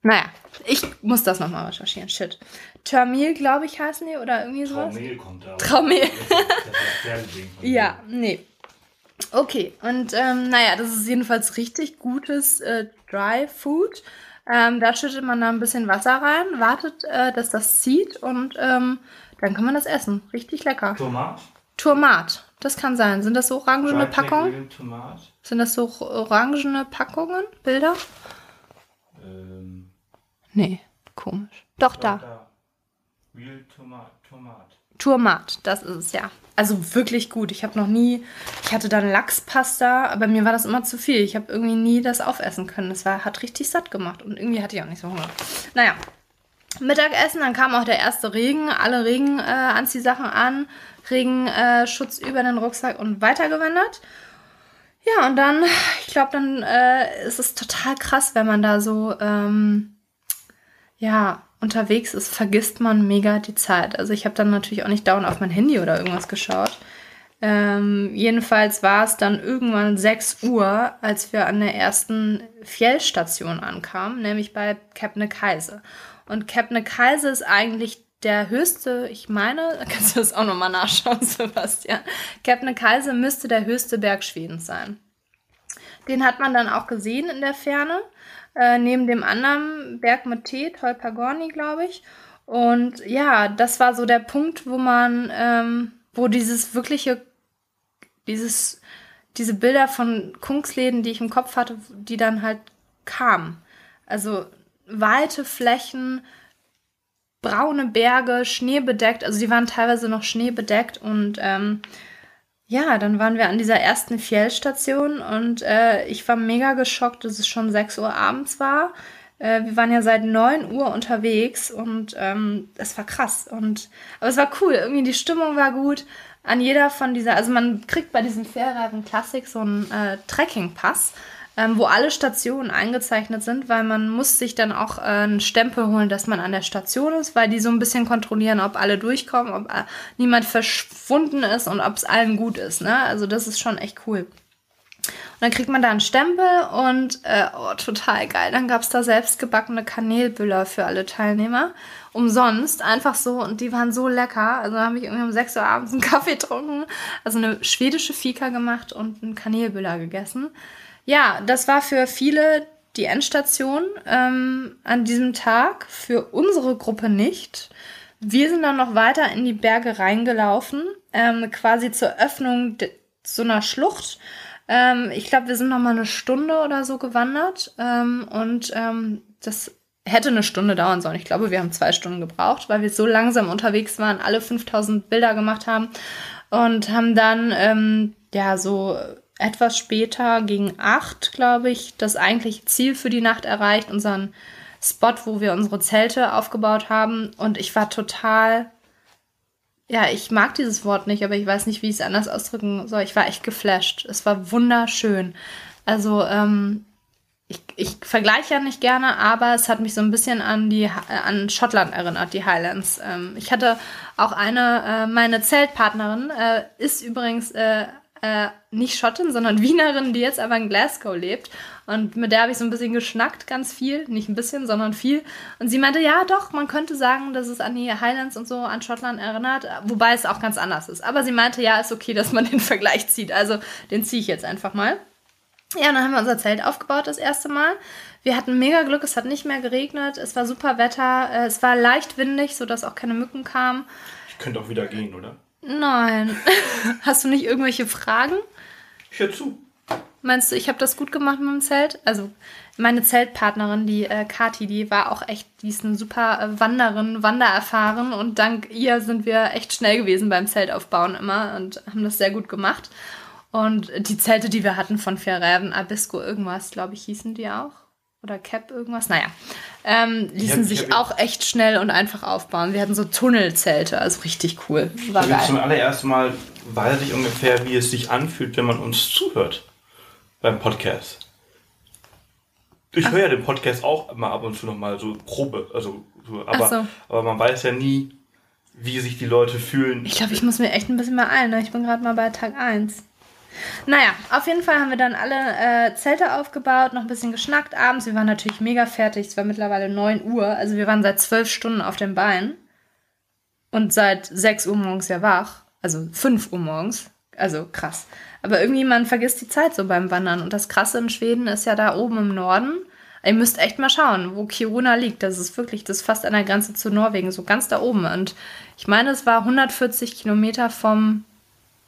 Naja, ich muss das nochmal recherchieren. Shit. Termil, glaube ich, heißen die oder irgendwie sowas? Traumel kommt da. Traumel. ja, nee. Okay, und ähm, naja, das ist jedenfalls richtig gutes äh, Dry Food. Ähm, da schüttet man da ein bisschen Wasser rein, wartet, äh, dass das zieht und ähm, dann kann man das essen. Richtig lecker. Tomat? Tomat, das kann sein. Sind das so orangene Packungen? Sind das so orangene Packungen, Bilder? Ähm. Nee, komisch. Doch, Doch da. da. Real Tomat. Tomat. Tourmat, das ist es ja. Also wirklich gut. Ich habe noch nie, ich hatte dann Lachspasta, aber mir war das immer zu viel. Ich habe irgendwie nie das aufessen können. Das war, hat richtig satt gemacht und irgendwie hatte ich auch nicht so Hunger. Naja, Mittagessen, dann kam auch der erste Regen, alle Regenanziehsachen äh, an, Regenschutz äh, über den Rucksack und weitergewandert. Ja, und dann, ich glaube, dann äh, ist es total krass, wenn man da so ähm, ja, unterwegs ist, vergisst man mega die Zeit. Also ich habe dann natürlich auch nicht dauernd auf mein Handy oder irgendwas geschaut. Ähm, jedenfalls war es dann irgendwann 6 Uhr, als wir an der ersten Fjellstation ankamen, nämlich bei Kebnekaise. Und Kebnekaise ist eigentlich der höchste, ich meine, kannst du das auch nochmal nachschauen, Sebastian. Kebnekaise müsste der höchste Berg Schwedens sein. Den hat man dann auch gesehen in der Ferne, äh, neben dem anderen Berg mit T, Tolpagorni, glaube ich. Und ja, das war so der Punkt, wo man, ähm, wo dieses wirkliche dieses, diese Bilder von Kunstläden, die ich im Kopf hatte, die dann halt kamen. Also weite Flächen, braune Berge, schneebedeckt, also die waren teilweise noch schneebedeckt und ähm, ja, dann waren wir an dieser ersten Fjellstation und äh, ich war mega geschockt, dass es schon 6 Uhr abends war. Äh, wir waren ja seit 9 Uhr unterwegs und ähm, es war krass. Und, aber es war cool, irgendwie die Stimmung war gut an jeder von dieser, also man kriegt bei diesem Fährreifen Classic so einen äh, Trekking-Pass, ähm, wo alle Stationen eingezeichnet sind, weil man muss sich dann auch äh, einen Stempel holen, dass man an der Station ist, weil die so ein bisschen kontrollieren, ob alle durchkommen, ob äh, niemand verschwunden ist und ob es allen gut ist. Ne? Also das ist schon echt cool. Und dann kriegt man da einen Stempel und äh, oh, total geil. Dann gab es da selbstgebackene Kanelbüller für alle Teilnehmer. Umsonst, einfach so. Und die waren so lecker. Also habe ich irgendwie um 6 Uhr abends einen Kaffee getrunken, also eine schwedische Fika gemacht und einen Kanelbüller gegessen. Ja, das war für viele die Endstation ähm, an diesem Tag, für unsere Gruppe nicht. Wir sind dann noch weiter in die Berge reingelaufen, ähm, quasi zur Öffnung so einer Schlucht ähm, ich glaube, wir sind noch mal eine Stunde oder so gewandert ähm, und ähm, das hätte eine Stunde dauern sollen. Ich glaube, wir haben zwei Stunden gebraucht, weil wir so langsam unterwegs waren, alle 5000 Bilder gemacht haben und haben dann ähm, ja so etwas später gegen acht, glaube ich, das eigentliche Ziel für die Nacht erreicht, unseren Spot, wo wir unsere Zelte aufgebaut haben. Und ich war total ja, ich mag dieses Wort nicht, aber ich weiß nicht, wie ich es anders ausdrücken soll. Ich war echt geflasht. Es war wunderschön. Also, ähm, ich, ich vergleiche ja nicht gerne, aber es hat mich so ein bisschen an die an Schottland erinnert, die Highlands. Ähm, ich hatte auch eine, äh, meine Zeltpartnerin äh, ist übrigens äh, äh, nicht Schottin, sondern Wienerin, die jetzt aber in Glasgow lebt. Und mit der habe ich so ein bisschen geschnackt, ganz viel. Nicht ein bisschen, sondern viel. Und sie meinte, ja, doch, man könnte sagen, dass es an die Highlands und so an Schottland erinnert, wobei es auch ganz anders ist. Aber sie meinte, ja, ist okay, dass man den Vergleich zieht. Also den ziehe ich jetzt einfach mal. Ja, und dann haben wir unser Zelt aufgebaut das erste Mal. Wir hatten mega Glück, es hat nicht mehr geregnet, es war super Wetter, äh, es war leicht windig, sodass auch keine Mücken kamen. Ich könnte auch wieder gehen, oder? Nein. Hast du nicht irgendwelche Fragen? Ich höre zu. Meinst du, ich habe das gut gemacht mit dem Zelt? Also meine Zeltpartnerin, die äh, Kati, die war auch echt, die ist eine super äh, Wanderin, Wandererfahren und dank ihr sind wir echt schnell gewesen beim Zeltaufbauen immer und haben das sehr gut gemacht. Und die Zelte, die wir hatten von Ferreven, Abisco, irgendwas, glaube ich, hießen die auch oder Cap irgendwas, naja, ähm, ließen hab, sich auch echt schnell und einfach aufbauen. Wir hatten so Tunnelzelte, also richtig cool. War geil. Zum allerersten Mal weiß ich ungefähr, wie es sich anfühlt, wenn man uns zuhört beim Podcast. Ich höre ja den Podcast auch immer ab und zu nochmal so Probe, also so, aber, so. aber man weiß ja nie, wie sich die Leute fühlen. Ich glaube, ich muss mir echt ein bisschen mehr eilen. Ne? Ich bin gerade mal bei Tag 1. Naja, auf jeden Fall haben wir dann alle äh, Zelte aufgebaut, noch ein bisschen geschnackt abends. Wir waren natürlich mega fertig. Es war mittlerweile 9 Uhr. Also wir waren seit 12 Stunden auf dem Bein. Und seit 6 Uhr morgens ja wach. Also 5 Uhr morgens. Also krass. Aber irgendwie, man vergisst die Zeit so beim Wandern. Und das Krasse in Schweden ist ja da oben im Norden. Ihr müsst echt mal schauen, wo Kiruna liegt. Das ist wirklich, das ist fast an der Grenze zu Norwegen, so ganz da oben. Und ich meine, es war 140 Kilometer vom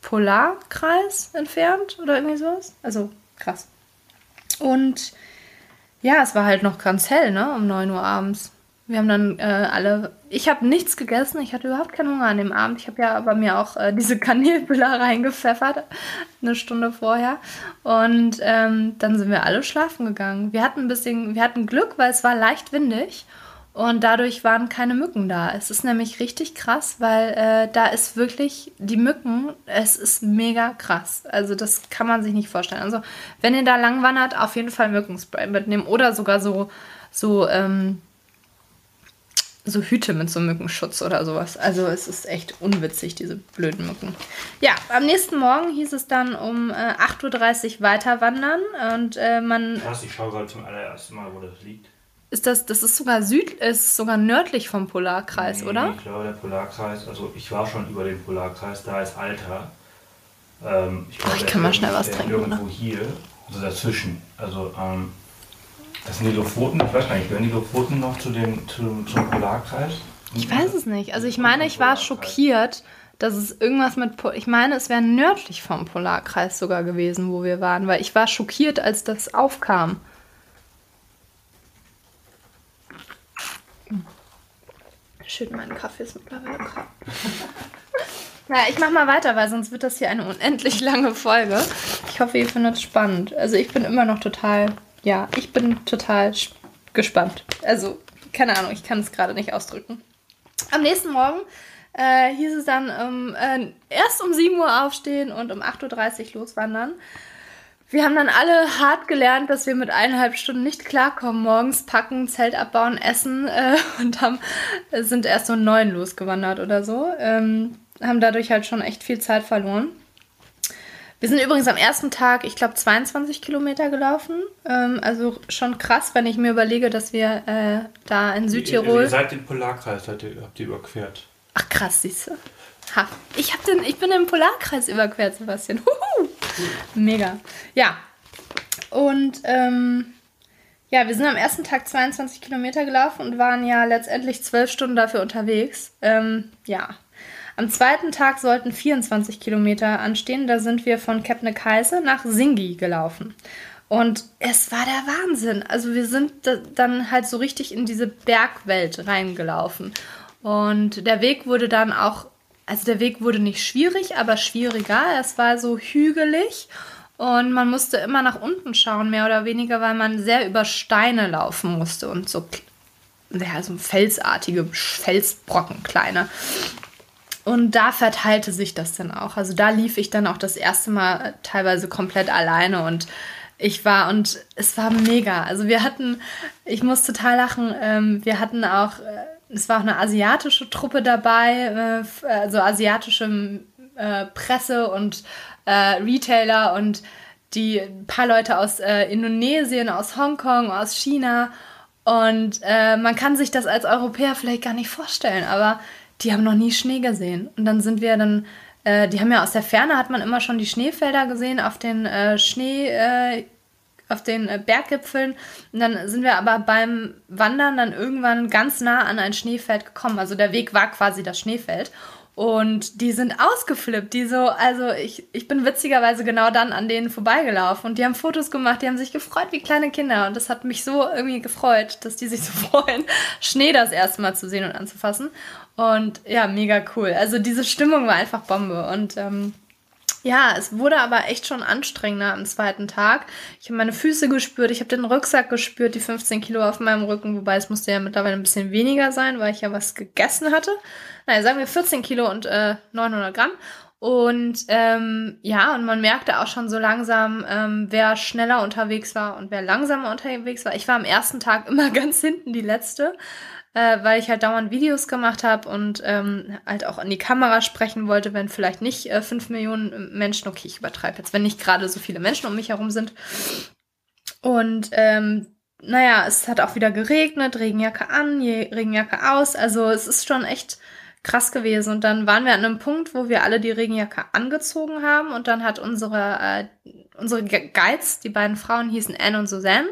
Polarkreis entfernt oder irgendwie sowas. Also krass. Und ja, es war halt noch ganz hell, ne? Um 9 Uhr abends. Wir haben dann äh, alle. Ich habe nichts gegessen. Ich hatte überhaupt keinen Hunger an dem Abend. Ich habe ja bei mir auch äh, diese Kanelbüller reingepfeffert, eine Stunde vorher. Und ähm, dann sind wir alle schlafen gegangen. Wir hatten ein bisschen, wir hatten Glück, weil es war leicht windig. Und dadurch waren keine Mücken da. Es ist nämlich richtig krass, weil äh, da ist wirklich die Mücken, es ist mega krass. Also das kann man sich nicht vorstellen. Also wenn ihr da lang wandert, auf jeden Fall Mückenspray mitnehmen oder sogar so, so, ähm, so Hüte mit so Mückenschutz oder sowas. Also es ist echt unwitzig, diese blöden Mücken. Ja, am nächsten Morgen hieß es dann um äh, 8.30 Uhr weiter wandern und äh, man. Krass, ich schaue gerade zum allerersten Mal, wo das liegt. Ist das, das ist sogar süd, ist sogar nördlich vom Polarkreis, Nee, oder? Ich glaube, der Polarkreis, also ich war schon über den Polarkreis, da ist Alter. Ähm, ich, glaube, ich der kann mal schnell was trinken, Irgendwo hier, also dazwischen. Also, ähm, das sind die Lofoten, ich weiß gar nicht, gehören die Lofoten noch zu den, zu, zum Polarkreis? Ich weiß es nicht. Also ich meine, ich war schockiert, dass es irgendwas mit. Po ich meine, es wäre nördlich vom Polarkreis sogar gewesen, wo wir waren, weil ich war schockiert, als das aufkam. Schön, mein Kaffee ist mittlerweile krank. naja, ich mach mal weiter, weil sonst wird das hier eine unendlich lange Folge. Ich hoffe, ihr findet es spannend. Also ich bin immer noch total, ja, ich bin total gespannt. Also, keine Ahnung, ich kann es gerade nicht ausdrücken. Am nächsten Morgen äh, hieß es dann ähm, äh, erst um 7 Uhr aufstehen und um 8.30 Uhr loswandern. Wir haben dann alle hart gelernt, dass wir mit eineinhalb Stunden nicht klarkommen. Morgens packen, Zelt abbauen, essen äh, und haben, sind erst um neun losgewandert oder so. Ähm, haben dadurch halt schon echt viel Zeit verloren. Wir sind übrigens am ersten Tag, ich glaube, 22 Kilometer gelaufen. Ähm, also schon krass, wenn ich mir überlege, dass wir äh, da in Ihr, Südtirol. ihr seid den Polarkreis, seid ihr, habt ihr überquert. Ach krass, siehst du. Ha. Ich, hab den, ich bin im Polarkreis überquert, Sebastian. Mega. Ja. Und ähm, ja, wir sind am ersten Tag 22 Kilometer gelaufen und waren ja letztendlich zwölf Stunden dafür unterwegs. Ähm, ja. Am zweiten Tag sollten 24 Kilometer anstehen. Da sind wir von Kebnekaise nach Singi gelaufen. Und es war der Wahnsinn. Also wir sind da- dann halt so richtig in diese Bergwelt reingelaufen. Und der Weg wurde dann auch, also der Weg wurde nicht schwierig, aber schwieriger. Es war so hügelig und man musste immer nach unten schauen, mehr oder weniger, weil man sehr über Steine laufen musste und so, ja, so felsartige Felsbrocken, kleine. Und da verteilte sich das dann auch. Also da lief ich dann auch das erste Mal teilweise komplett alleine und ich war und es war mega. Also wir hatten, ich muss total lachen, ähm, wir hatten auch, äh, es war auch eine asiatische Truppe dabei, äh, also asiatische äh, Presse und äh, Retailer und die ein paar Leute aus äh, Indonesien, aus Hongkong, aus China. Und äh, man kann sich das als Europäer vielleicht gar nicht vorstellen, aber die haben noch nie Schnee gesehen. Und dann sind wir dann, die haben ja aus der Ferne, hat man immer schon die Schneefelder gesehen auf den äh, Schnee, äh, auf den äh, Berggipfeln. Und dann sind wir aber beim Wandern dann irgendwann ganz nah an ein Schneefeld gekommen. Also der Weg war quasi das Schneefeld. Und die sind ausgeflippt. Die so, also ich, ich bin witzigerweise genau dann an denen vorbeigelaufen und die haben Fotos gemacht, die haben sich gefreut wie kleine Kinder. Und das hat mich so irgendwie gefreut, dass die sich so freuen, Schnee das erste Mal zu sehen und anzufassen. Und ja, mega cool. Also diese Stimmung war einfach Bombe. Und ähm, ja, es wurde aber echt schon anstrengender am zweiten Tag. Ich habe meine Füße gespürt, ich habe den Rucksack gespürt, die 15 Kilo auf meinem Rücken, wobei es musste ja mittlerweile ein bisschen weniger sein, weil ich ja was gegessen hatte. Naja, sagen wir 14 Kilo und äh, 900 Gramm. Und ähm, ja, und man merkte auch schon so langsam, ähm, wer schneller unterwegs war und wer langsamer unterwegs war. Ich war am ersten Tag immer ganz hinten die letzte äh, weil ich halt dauernd Videos gemacht habe und ähm, halt auch an die Kamera sprechen wollte, wenn vielleicht nicht äh, fünf Millionen Menschen, okay, ich übertreibe jetzt, wenn nicht gerade so viele Menschen um mich herum sind. Und ähm, naja, es hat auch wieder geregnet, Regenjacke an, Regenjacke aus. Also es ist schon echt krass gewesen. Und dann waren wir an einem Punkt, wo wir alle die Regenjacke angezogen haben und dann hat unsere, äh, unsere Gu- Guides, die beiden Frauen hießen Anne und Suzanne,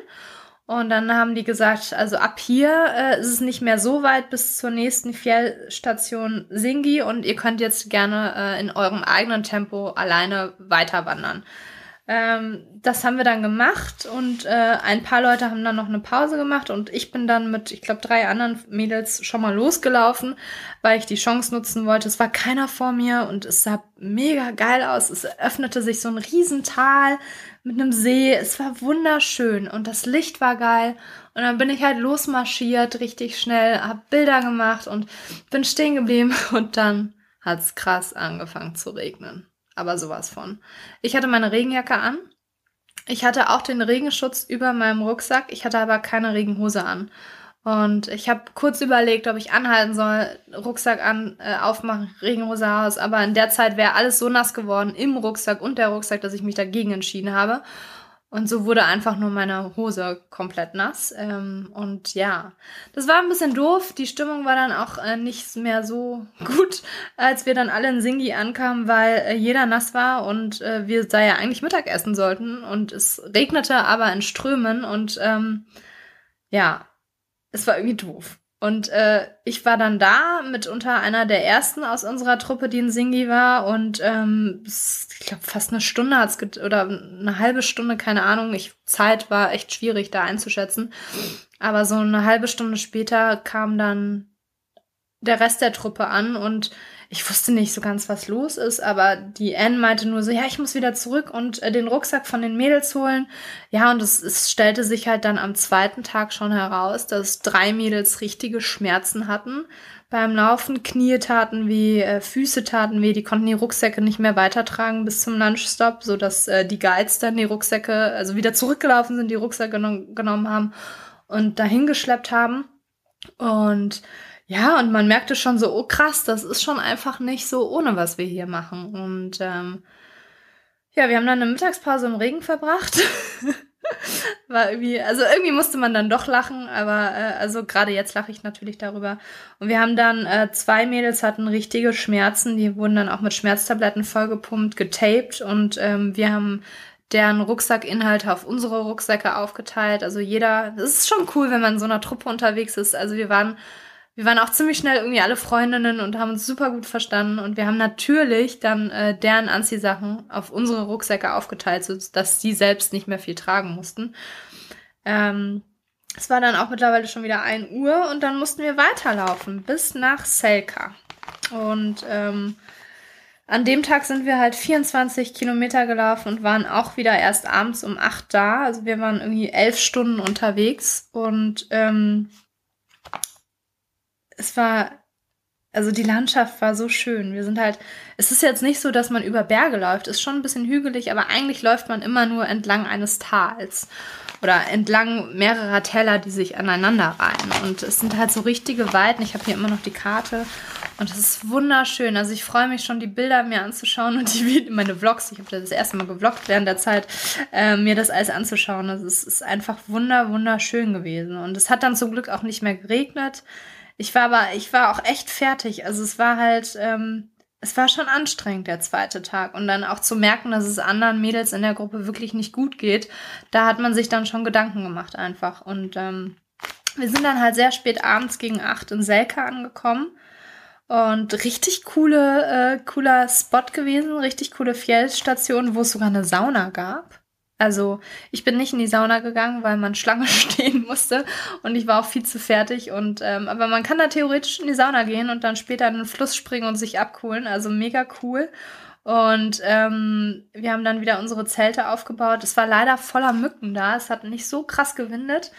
und dann haben die gesagt, also ab hier äh, ist es nicht mehr so weit bis zur nächsten Fjellstation Singi und ihr könnt jetzt gerne äh, in eurem eigenen Tempo alleine weiter wandern. Ähm, das haben wir dann gemacht und äh, ein paar Leute haben dann noch eine Pause gemacht und ich bin dann mit, ich glaube, drei anderen Mädels schon mal losgelaufen, weil ich die Chance nutzen wollte. Es war keiner vor mir und es sah mega geil aus. Es öffnete sich so ein Riesental mit einem See. Es war wunderschön und das Licht war geil. Und dann bin ich halt losmarschiert, richtig schnell, hab Bilder gemacht und bin stehen geblieben und dann hat's krass angefangen zu regnen. Aber sowas von. Ich hatte meine Regenjacke an. Ich hatte auch den Regenschutz über meinem Rucksack. Ich hatte aber keine Regenhose an. Und ich habe kurz überlegt, ob ich anhalten soll, Rucksack an, äh, aufmachen, Regenhose aus. Aber in der Zeit wäre alles so nass geworden im Rucksack und der Rucksack, dass ich mich dagegen entschieden habe. Und so wurde einfach nur meine Hose komplett nass. Ähm, und ja, das war ein bisschen doof. Die Stimmung war dann auch äh, nicht mehr so gut, als wir dann alle in Singi ankamen, weil äh, jeder nass war und äh, wir da ja eigentlich Mittag essen sollten. Und es regnete aber in Strömen und ähm, ja, es war irgendwie doof. Und äh, ich war dann da mit unter einer der ersten aus unserer Truppe, die in Singi war. Und ähm, ich glaube, fast eine Stunde hat's oder eine halbe Stunde, keine Ahnung. Ich, Zeit war echt schwierig da einzuschätzen. Aber so eine halbe Stunde später kam dann der Rest der Truppe an und ich wusste nicht so ganz, was los ist, aber die Anne meinte nur so, ja, ich muss wieder zurück und äh, den Rucksack von den Mädels holen. Ja, und es, es stellte sich halt dann am zweiten Tag schon heraus, dass drei Mädels richtige Schmerzen hatten beim Laufen. Knie taten weh, äh, Füße taten weh, die konnten die Rucksäcke nicht mehr weitertragen bis zum Lunchstop, so dass äh, die Guides dann die Rucksäcke, also wieder zurückgelaufen sind, die Rucksäcke genommen haben und dahin geschleppt haben. Und ja, und man merkte schon so, oh krass, das ist schon einfach nicht so ohne, was wir hier machen. Und ähm, ja, wir haben dann eine Mittagspause im Regen verbracht. War irgendwie, also irgendwie musste man dann doch lachen, aber äh, also gerade jetzt lache ich natürlich darüber. Und wir haben dann, äh, zwei Mädels hatten richtige Schmerzen, die wurden dann auch mit Schmerztabletten vollgepumpt, getaped und ähm, wir haben deren Rucksackinhalte auf unsere Rucksäcke aufgeteilt. Also jeder, das ist schon cool, wenn man in so einer Truppe unterwegs ist. Also wir waren wir waren auch ziemlich schnell irgendwie alle Freundinnen und haben uns super gut verstanden. Und wir haben natürlich dann äh, deren Anziehsachen auf unsere Rucksäcke aufgeteilt, sodass sie selbst nicht mehr viel tragen mussten. Ähm, es war dann auch mittlerweile schon wieder 1 Uhr und dann mussten wir weiterlaufen bis nach Selka. Und ähm, an dem Tag sind wir halt 24 Kilometer gelaufen und waren auch wieder erst abends um 8 da. Also wir waren irgendwie elf Stunden unterwegs und ähm, es war, also die Landschaft war so schön. Wir sind halt, es ist jetzt nicht so, dass man über Berge läuft, ist schon ein bisschen hügelig, aber eigentlich läuft man immer nur entlang eines Tals oder entlang mehrerer Teller, die sich aneinander reihen. Und es sind halt so richtige Weiten. Ich habe hier immer noch die Karte und es ist wunderschön. Also ich freue mich schon, die Bilder mir anzuschauen und die meine Vlogs. Ich habe das erste Mal gevloggt während der Zeit, äh, mir das alles anzuschauen. Also es ist einfach wunder wunderschön gewesen. Und es hat dann zum Glück auch nicht mehr geregnet. Ich war aber, ich war auch echt fertig. Also es war halt, ähm, es war schon anstrengend, der zweite Tag. Und dann auch zu merken, dass es anderen Mädels in der Gruppe wirklich nicht gut geht, da hat man sich dann schon Gedanken gemacht einfach. Und ähm, wir sind dann halt sehr spät abends gegen acht in Selka angekommen. Und richtig coole, äh, cooler Spot gewesen, richtig coole Fjellstation, wo es sogar eine Sauna gab. Also ich bin nicht in die Sauna gegangen, weil man Schlange stehen musste und ich war auch viel zu fertig. Und ähm, aber man kann da theoretisch in die Sauna gehen und dann später in den Fluss springen und sich abkühlen. Also mega cool. Und ähm, wir haben dann wieder unsere Zelte aufgebaut. Es war leider voller Mücken da. Es hat nicht so krass gewindet.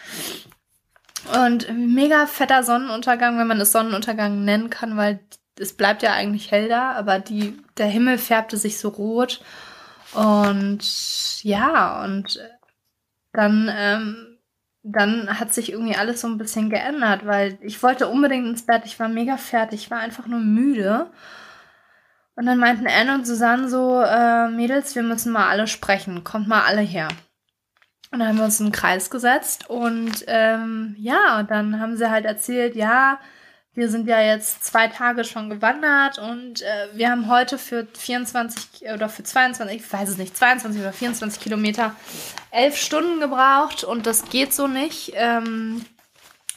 Und mega fetter Sonnenuntergang, wenn man es Sonnenuntergang nennen kann, weil es bleibt ja eigentlich hell da, aber die, der Himmel färbte sich so rot. Und ja, und dann, ähm, dann hat sich irgendwie alles so ein bisschen geändert, weil ich wollte unbedingt ins Bett. Ich war mega fertig, ich war einfach nur müde. Und dann meinten Anne und Susanne so, äh, Mädels, wir müssen mal alle sprechen. Kommt mal alle her. Und dann haben wir uns in einen Kreis gesetzt und ähm, ja, und dann haben sie halt erzählt, ja, wir sind ja jetzt zwei Tage schon gewandert und äh, wir haben heute für 24 oder für 22, ich weiß es nicht, 22 oder 24 Kilometer elf Stunden gebraucht und das geht so nicht. Ähm,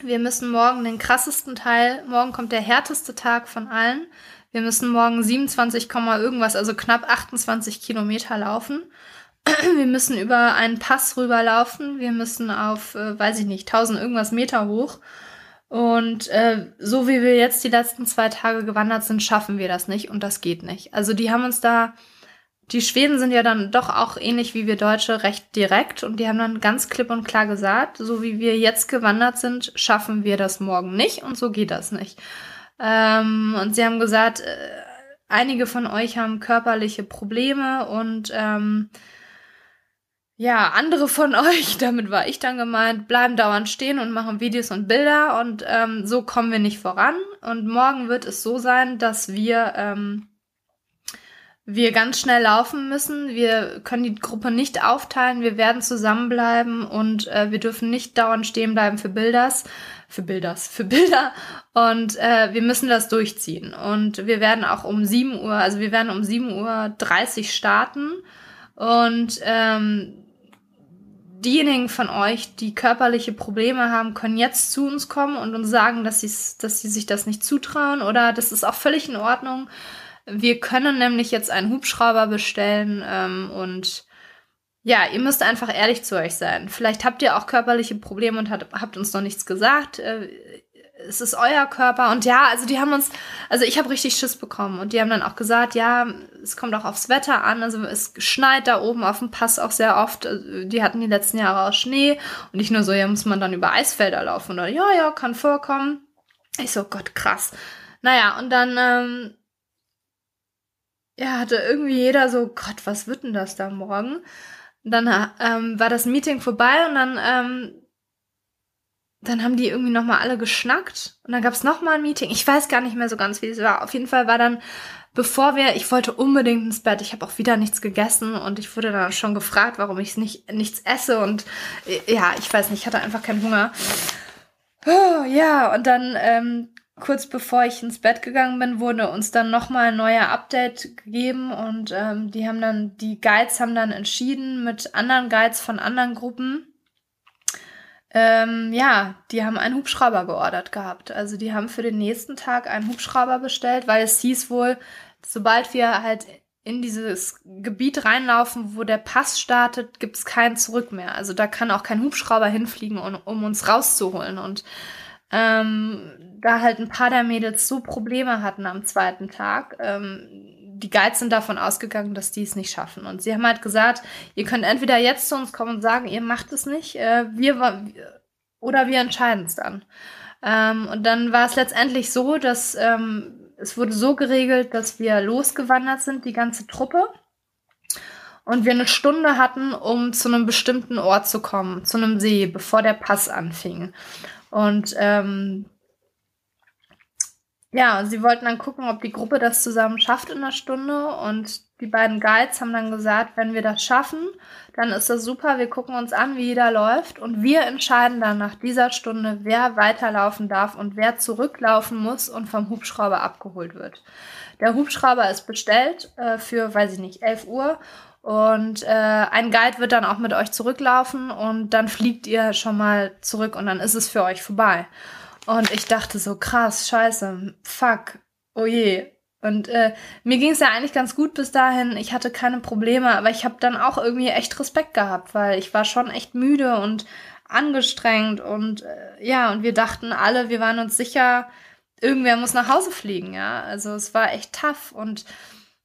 wir müssen morgen den krassesten Teil, morgen kommt der härteste Tag von allen. Wir müssen morgen 27, irgendwas, also knapp 28 Kilometer laufen. Wir müssen über einen Pass rüberlaufen. Wir müssen auf, äh, weiß ich nicht, 1000 irgendwas Meter hoch. Und äh, so wie wir jetzt die letzten zwei Tage gewandert sind, schaffen wir das nicht und das geht nicht. Also die haben uns da, die Schweden sind ja dann doch auch ähnlich wie wir Deutsche recht direkt und die haben dann ganz klipp und klar gesagt, so wie wir jetzt gewandert sind, schaffen wir das morgen nicht und so geht das nicht. Ähm, und sie haben gesagt, äh, einige von euch haben körperliche Probleme und ähm, ja, andere von euch, damit war ich dann gemeint, bleiben dauernd stehen und machen Videos und Bilder und ähm, so kommen wir nicht voran. Und morgen wird es so sein, dass wir, ähm, wir ganz schnell laufen müssen. Wir können die Gruppe nicht aufteilen, wir werden zusammenbleiben und äh, wir dürfen nicht dauernd stehen bleiben für Bilders, für Bilders, für Bilder und äh, wir müssen das durchziehen. Und wir werden auch um 7 Uhr, also wir werden um 7.30 Uhr starten. Und ähm, diejenigen von euch, die körperliche Probleme haben, können jetzt zu uns kommen und uns sagen, dass, dass sie sich das nicht zutrauen oder das ist auch völlig in Ordnung. Wir können nämlich jetzt einen Hubschrauber bestellen ähm, und ja, ihr müsst einfach ehrlich zu euch sein. Vielleicht habt ihr auch körperliche Probleme und hat, habt uns noch nichts gesagt. Äh, es ist euer Körper. Und ja, also die haben uns, also ich habe richtig Schiss bekommen. Und die haben dann auch gesagt, ja, es kommt auch aufs Wetter an. Also es schneit da oben auf dem Pass auch sehr oft. Also die hatten die letzten Jahre auch Schnee. Und nicht nur so, ja, muss man dann über Eisfelder laufen. Oder ja, ja, kann vorkommen. Ich so, Gott, krass. Naja, und dann, ähm, ja, hatte irgendwie jeder so, Gott, was wird denn das da morgen? Und dann ähm, war das Meeting vorbei und dann ähm, dann haben die irgendwie nochmal alle geschnackt und dann gab es nochmal ein Meeting. Ich weiß gar nicht mehr so ganz, wie es war. Auf jeden Fall war dann, bevor wir, ich wollte unbedingt ins Bett, ich habe auch wieder nichts gegessen und ich wurde dann schon gefragt, warum ich nicht, nichts esse und äh, ja, ich weiß nicht, ich hatte einfach keinen Hunger. Oh, ja, und dann ähm, kurz bevor ich ins Bett gegangen bin, wurde uns dann nochmal ein neuer Update gegeben und ähm, die haben dann, die Guides haben dann entschieden mit anderen Guides von anderen Gruppen, ähm, ja, die haben einen Hubschrauber geordert gehabt. Also die haben für den nächsten Tag einen Hubschrauber bestellt, weil es hieß wohl, sobald wir halt in dieses Gebiet reinlaufen, wo der Pass startet, gibt es kein Zurück mehr. Also da kann auch kein Hubschrauber hinfliegen, um, um uns rauszuholen. Und ähm, da halt ein paar der Mädels so Probleme hatten am zweiten Tag, ähm, die Guides sind davon ausgegangen, dass die es nicht schaffen. Und sie haben halt gesagt, ihr könnt entweder jetzt zu uns kommen und sagen, ihr macht es nicht, äh, wir oder wir entscheiden es dann. Ähm, und dann war es letztendlich so, dass ähm, es wurde so geregelt, dass wir losgewandert sind, die ganze Truppe. Und wir eine Stunde hatten, um zu einem bestimmten Ort zu kommen, zu einem See, bevor der Pass anfing. Und ähm, ja, sie wollten dann gucken, ob die Gruppe das zusammen schafft in einer Stunde. Und die beiden Guides haben dann gesagt, wenn wir das schaffen, dann ist das super. Wir gucken uns an, wie jeder läuft. Und wir entscheiden dann nach dieser Stunde, wer weiterlaufen darf und wer zurücklaufen muss und vom Hubschrauber abgeholt wird. Der Hubschrauber ist bestellt äh, für, weiß ich nicht, 11 Uhr. Und äh, ein Guide wird dann auch mit euch zurücklaufen und dann fliegt ihr schon mal zurück und dann ist es für euch vorbei. Und ich dachte so, krass, scheiße, fuck, oh je. Und äh, mir ging es ja eigentlich ganz gut bis dahin. Ich hatte keine Probleme, aber ich habe dann auch irgendwie echt Respekt gehabt, weil ich war schon echt müde und angestrengt und äh, ja, und wir dachten alle, wir waren uns sicher, irgendwer muss nach Hause fliegen, ja. Also es war echt tough und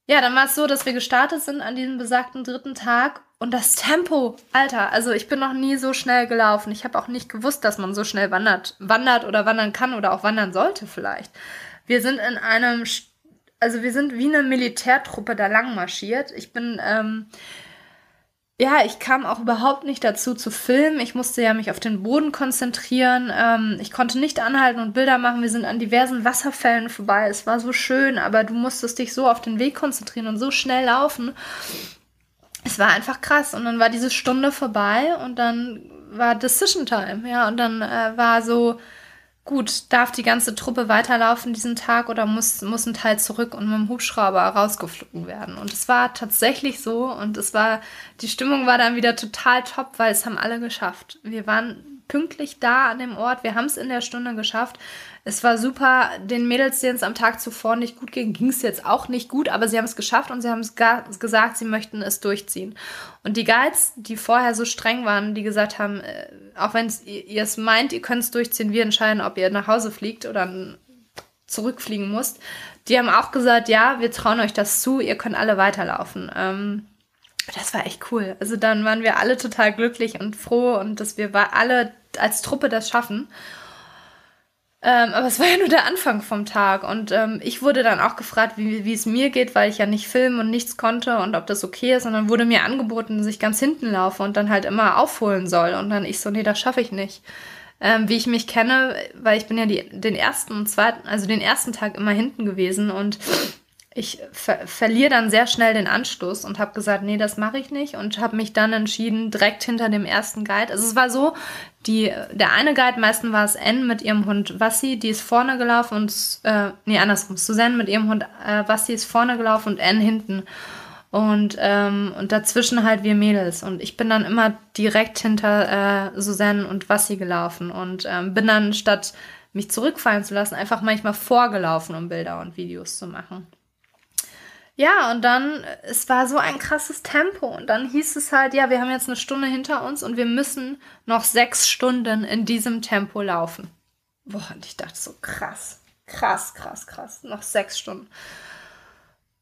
ja, dann war es so, dass wir gestartet sind an diesem besagten dritten Tag und das Tempo, Alter, also ich bin noch nie so schnell gelaufen. Ich habe auch nicht gewusst, dass man so schnell wandert, wandert oder wandern kann oder auch wandern sollte vielleicht. Wir sind in einem, also wir sind wie eine Militärtruppe da lang marschiert. Ich bin ähm, ja, ich kam auch überhaupt nicht dazu zu filmen. Ich musste ja mich auf den Boden konzentrieren. Ähm, ich konnte nicht anhalten und Bilder machen. Wir sind an diversen Wasserfällen vorbei. Es war so schön, aber du musstest dich so auf den Weg konzentrieren und so schnell laufen. Es war einfach krass. Und dann war diese Stunde vorbei und dann war Decision Time. Ja, und dann äh, war so, gut, darf die ganze Truppe weiterlaufen diesen Tag oder muss, muss ein Teil zurück und mit dem Hubschrauber rausgeflogen werden? Und es war tatsächlich so und es war, die Stimmung war dann wieder total top, weil es haben alle geschafft. Wir waren pünktlich da an dem Ort. Wir haben es in der Stunde geschafft. Es war super. Den Mädels, denen es am Tag zuvor nicht gut ging, ging es jetzt auch nicht gut, aber sie haben es geschafft und sie haben es gesagt, sie möchten es durchziehen. Und die Guides, die vorher so streng waren, die gesagt haben, äh, auch wenn ihr es meint, ihr könnt es durchziehen, wir entscheiden, ob ihr nach Hause fliegt oder zurückfliegen müsst, die haben auch gesagt, ja, wir trauen euch das zu, ihr könnt alle weiterlaufen. Ähm, das war echt cool. Also dann waren wir alle total glücklich und froh und dass wir alle als Truppe das schaffen. Ähm, aber es war ja nur der Anfang vom Tag und ähm, ich wurde dann auch gefragt, wie, wie es mir geht, weil ich ja nicht filmen und nichts konnte und ob das okay ist. Und dann wurde mir angeboten, dass ich ganz hinten laufe und dann halt immer aufholen soll. Und dann ich so, nee, das schaffe ich nicht. Ähm, wie ich mich kenne, weil ich bin ja die, den ersten und zweiten, also den ersten Tag immer hinten gewesen und ich ver verliere dann sehr schnell den Anschluss und habe gesagt, nee, das mache ich nicht und habe mich dann entschieden, direkt hinter dem ersten Guide. Also es war so, die, der eine Guide, meistens war es N mit ihrem Hund Wassi, die ist vorne gelaufen und, äh, nee, andersrum, Suzanne mit ihrem Hund äh, Wassi ist vorne gelaufen und N hinten. Und, ähm, und dazwischen halt wir Mädels. Und ich bin dann immer direkt hinter äh, Suzanne und Wassi gelaufen und ähm, bin dann statt mich zurückfallen zu lassen, einfach manchmal vorgelaufen, um Bilder und Videos zu machen. Ja, und dann, es war so ein krasses Tempo. Und dann hieß es halt, ja, wir haben jetzt eine Stunde hinter uns und wir müssen noch sechs Stunden in diesem Tempo laufen. Boah, und ich dachte so, krass, krass, krass, krass. Noch sechs Stunden.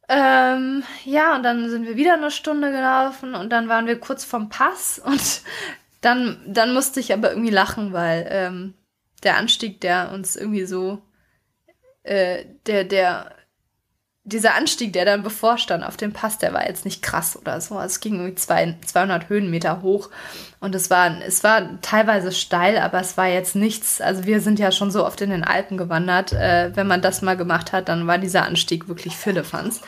Ähm, ja, und dann sind wir wieder eine Stunde gelaufen und dann waren wir kurz vom Pass und dann, dann musste ich aber irgendwie lachen, weil ähm, der Anstieg, der uns irgendwie so, äh, der, der dieser Anstieg, der dann bevorstand auf dem Pass, der war jetzt nicht krass oder so. Es ging irgendwie zwei, 200 Höhenmeter hoch und es war, es war teilweise steil, aber es war jetzt nichts. Also wir sind ja schon so oft in den Alpen gewandert. Äh, wenn man das mal gemacht hat, dann war dieser Anstieg wirklich Philippans.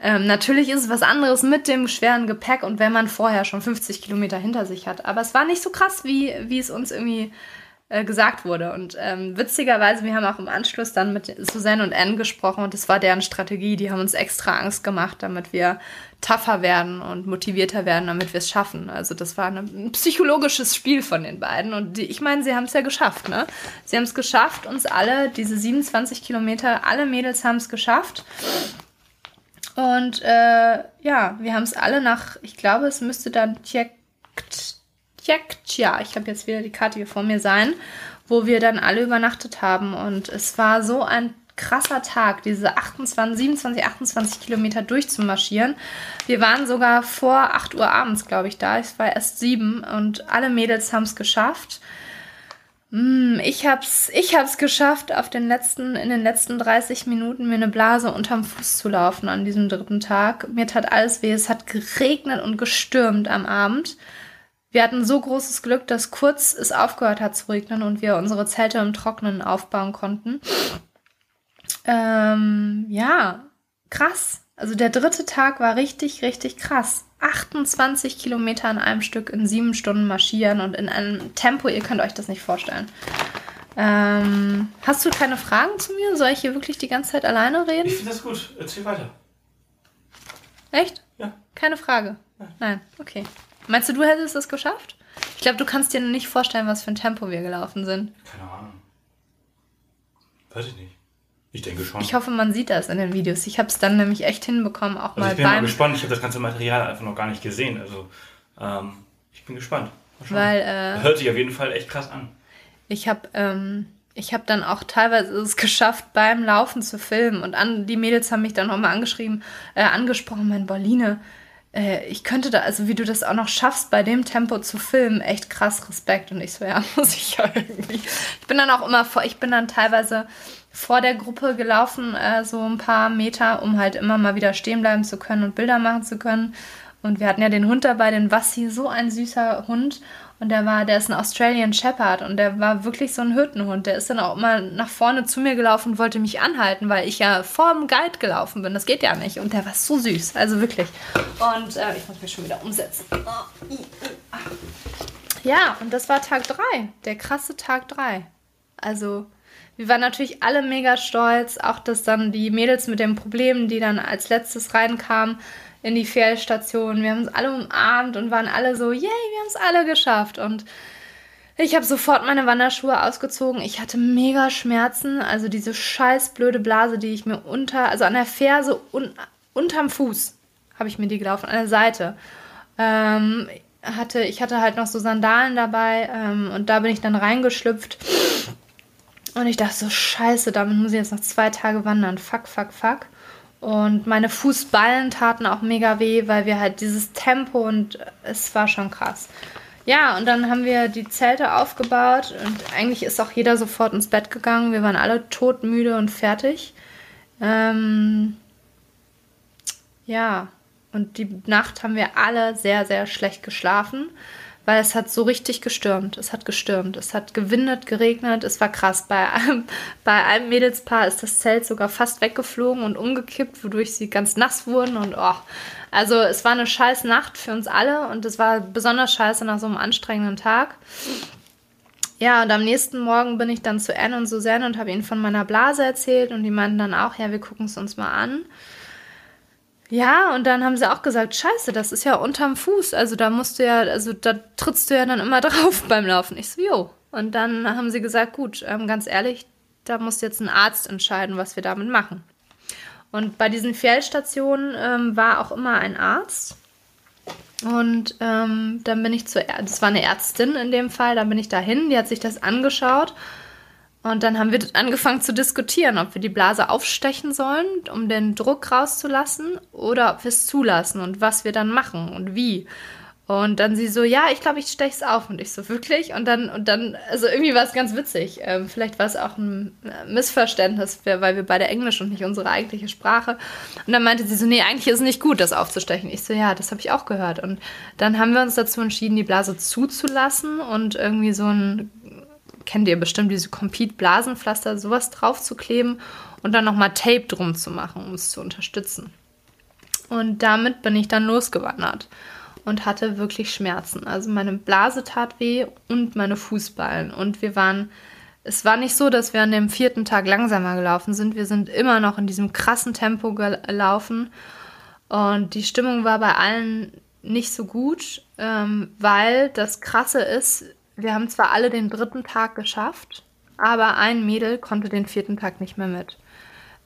Ähm, natürlich ist es was anderes mit dem schweren Gepäck und wenn man vorher schon 50 Kilometer hinter sich hat. Aber es war nicht so krass, wie, wie es uns irgendwie äh, gesagt wurde. Und ähm, witzigerweise, wir haben auch im Anschluss dann mit Suzanne und Anne gesprochen und das war deren Strategie. Die haben uns extra Angst gemacht, damit wir tougher werden und motivierter werden, damit wir es schaffen. Also das war ein psychologisches Spiel von den beiden. Und die, ich meine, sie haben es ja geschafft, ne? Sie haben es geschafft, uns alle, diese 27 Kilometer, alle Mädels haben es geschafft. Und äh, ja, wir haben es alle nach, ich glaube, es müsste dann Tjekt Tja, ich habe jetzt wieder die Karte hier vor mir sein, wo wir dann alle übernachtet haben. Und es war so ein krasser Tag, diese 28, 27, 28 Kilometer durchzumarschieren. Wir waren sogar vor 8 Uhr abends, glaube ich, da. Es war erst 7 und alle Mädels haben es geschafft. Hm, ich hab's, ich hab's geschafft, auf den letzten, in den letzten 30 Minuten mir eine Blase unterm Fuß zu laufen an diesem dritten Tag. Mir tat alles weh. Es hat geregnet und gestürmt am Abend. Wir hatten so großes Glück, dass kurz es aufgehört hat zu regnen und wir unsere Zelte im Trocknen aufbauen konnten. Ähm, ja, krass. Also der dritte Tag war richtig, richtig krass. 28 Kilometer in einem Stück in sieben Stunden marschieren und in einem Tempo, ihr könnt euch das nicht vorstellen. Ähm, hast du keine Fragen zu mir? Soll ich hier wirklich die ganze Zeit alleine reden? Ich finde das gut. Erzähl weiter. Echt? Ja. Keine Frage? Nein. Nein, okay. Meinst du, du hättest es geschafft? Ich glaube, du kannst dir nicht vorstellen, was für ein Tempo wir gelaufen sind. Keine Ahnung. Weiß ich nicht. Ich denke schon. Ich hoffe, man sieht das in den Videos. Ich habe es dann nämlich echt hinbekommen, auch also mal ich bin beim. mal gespannt. Ich habe das ganze Material einfach noch gar nicht gesehen. Also ähm, ich bin gespannt. Weil, äh, Hört sich auf jeden Fall echt krass an. Ich habe ähm, ich habe dann auch teilweise es geschafft, beim Laufen zu filmen. Und an, die Mädels haben mich dann auch mal angeschrieben, äh, angesprochen, mein Berline, äh, ich könnte da, also wie du das auch noch schaffst, bei dem Tempo zu filmen, echt krass Respekt. Und ich so, ja, muss ich ja irgendwie. Ich bin dann auch immer vor, ich bin dann teilweise vor der Gruppe gelaufen, äh, so ein paar Meter, um halt immer mal wieder stehen bleiben zu können und Bilder machen zu können. Und wir hatten ja den Hund dabei, den Wassi, so ein süßer Hund. Und der war, der ist ein Australian Shepherd und der war wirklich so ein Hüttenhund. Der ist dann auch immer nach vorne zu mir gelaufen und wollte mich anhalten, weil ich ja vor dem Guide gelaufen bin. Das geht ja nicht. Und der war so süß, also wirklich. Und äh, ich muss mich schon wieder umsetzen. Ja, und das war Tag 3, der krasse Tag 3. Also, wir waren natürlich alle mega stolz, auch dass dann die Mädels mit den Problemen, die dann als letztes reinkamen, in die Pferdestation. Wir haben uns alle umarmt und waren alle so, yay, wir haben es alle geschafft. Und ich habe sofort meine Wanderschuhe ausgezogen. Ich hatte mega Schmerzen. Also diese scheiß blöde Blase, die ich mir unter, also an der Ferse un, unterm Fuß habe ich mir die gelaufen, an der Seite. Ähm, hatte, ich hatte halt noch so Sandalen dabei ähm, und da bin ich dann reingeschlüpft. Und ich dachte so, scheiße, damit muss ich jetzt noch zwei Tage wandern. Fuck, fuck, fuck. Und meine Fußballen taten auch mega weh, weil wir halt dieses Tempo und es war schon krass. Ja, und dann haben wir die Zelte aufgebaut und eigentlich ist auch jeder sofort ins Bett gegangen. Wir waren alle todmüde und fertig. Ähm, ja, und die Nacht haben wir alle sehr, sehr schlecht geschlafen, weil es hat so richtig gestürmt. Es hat gestürmt. Es hat gewindet, geregnet. Es war krass. Bei einem, bei einem Mädelspaar ist das Zelt sogar fast weggeflogen und umgekippt, wodurch sie ganz nass wurden. Und oh, also es war eine scheiß Nacht für uns alle und es war besonders scheiße nach so einem anstrengenden Tag. Ja, und am nächsten Morgen bin ich dann zu Anne und Suzanne und habe ihnen von meiner Blase erzählt und die meinten dann auch, ja, wir gucken es uns mal an. Ja, und dann haben sie auch gesagt, scheiße, das ist ja unterm Fuß. Also da musst du ja, also da trittst du ja dann immer drauf beim Laufen. Ich so, jo. Und dann haben sie gesagt, gut, ähm, ganz ehrlich, da muss jetzt ein Arzt entscheiden, was wir damit machen. Und bei diesen Fjellstationen ähm, war auch immer ein Arzt. Und ähm, dann bin ich zur, das war eine Ärztin in dem Fall, dann bin ich dahin, die hat sich das angeschaut und dann haben wir angefangen zu diskutieren, ob wir die Blase aufstechen sollen, um den Druck rauszulassen, oder ob wir es zulassen und was wir dann machen und wie. Und dann sie so, ja, ich glaube, ich steche es auf. Und ich so, wirklich? Und dann, und dann, also irgendwie war es ganz witzig. Ähm, vielleicht war es auch ein Missverständnis, weil wir beide Englisch und nicht unsere eigentliche Sprache. Und dann meinte sie so, nee, eigentlich ist es nicht gut, das aufzustechen. Ich so, ja, das habe ich auch gehört. Und dann haben wir uns dazu entschieden, die Blase zuzulassen und irgendwie so ein kennt ihr bestimmt diese Compete-Blasenpflaster, sowas drauf zu kleben und dann nochmal Tape drum zu machen, um es zu unterstützen. Und damit bin ich dann losgewandert und hatte wirklich Schmerzen. Also meine Blase tat weh und meine Fußballen. Und wir waren, es war nicht so, dass wir an dem vierten Tag langsamer gelaufen sind. Wir sind immer noch in diesem krassen Tempo gelaufen. Und die Stimmung war bei allen nicht so gut, ähm, weil das Krasse ist, wir haben zwar alle den dritten Tag geschafft, aber ein Mädel konnte den vierten Tag nicht mehr mit.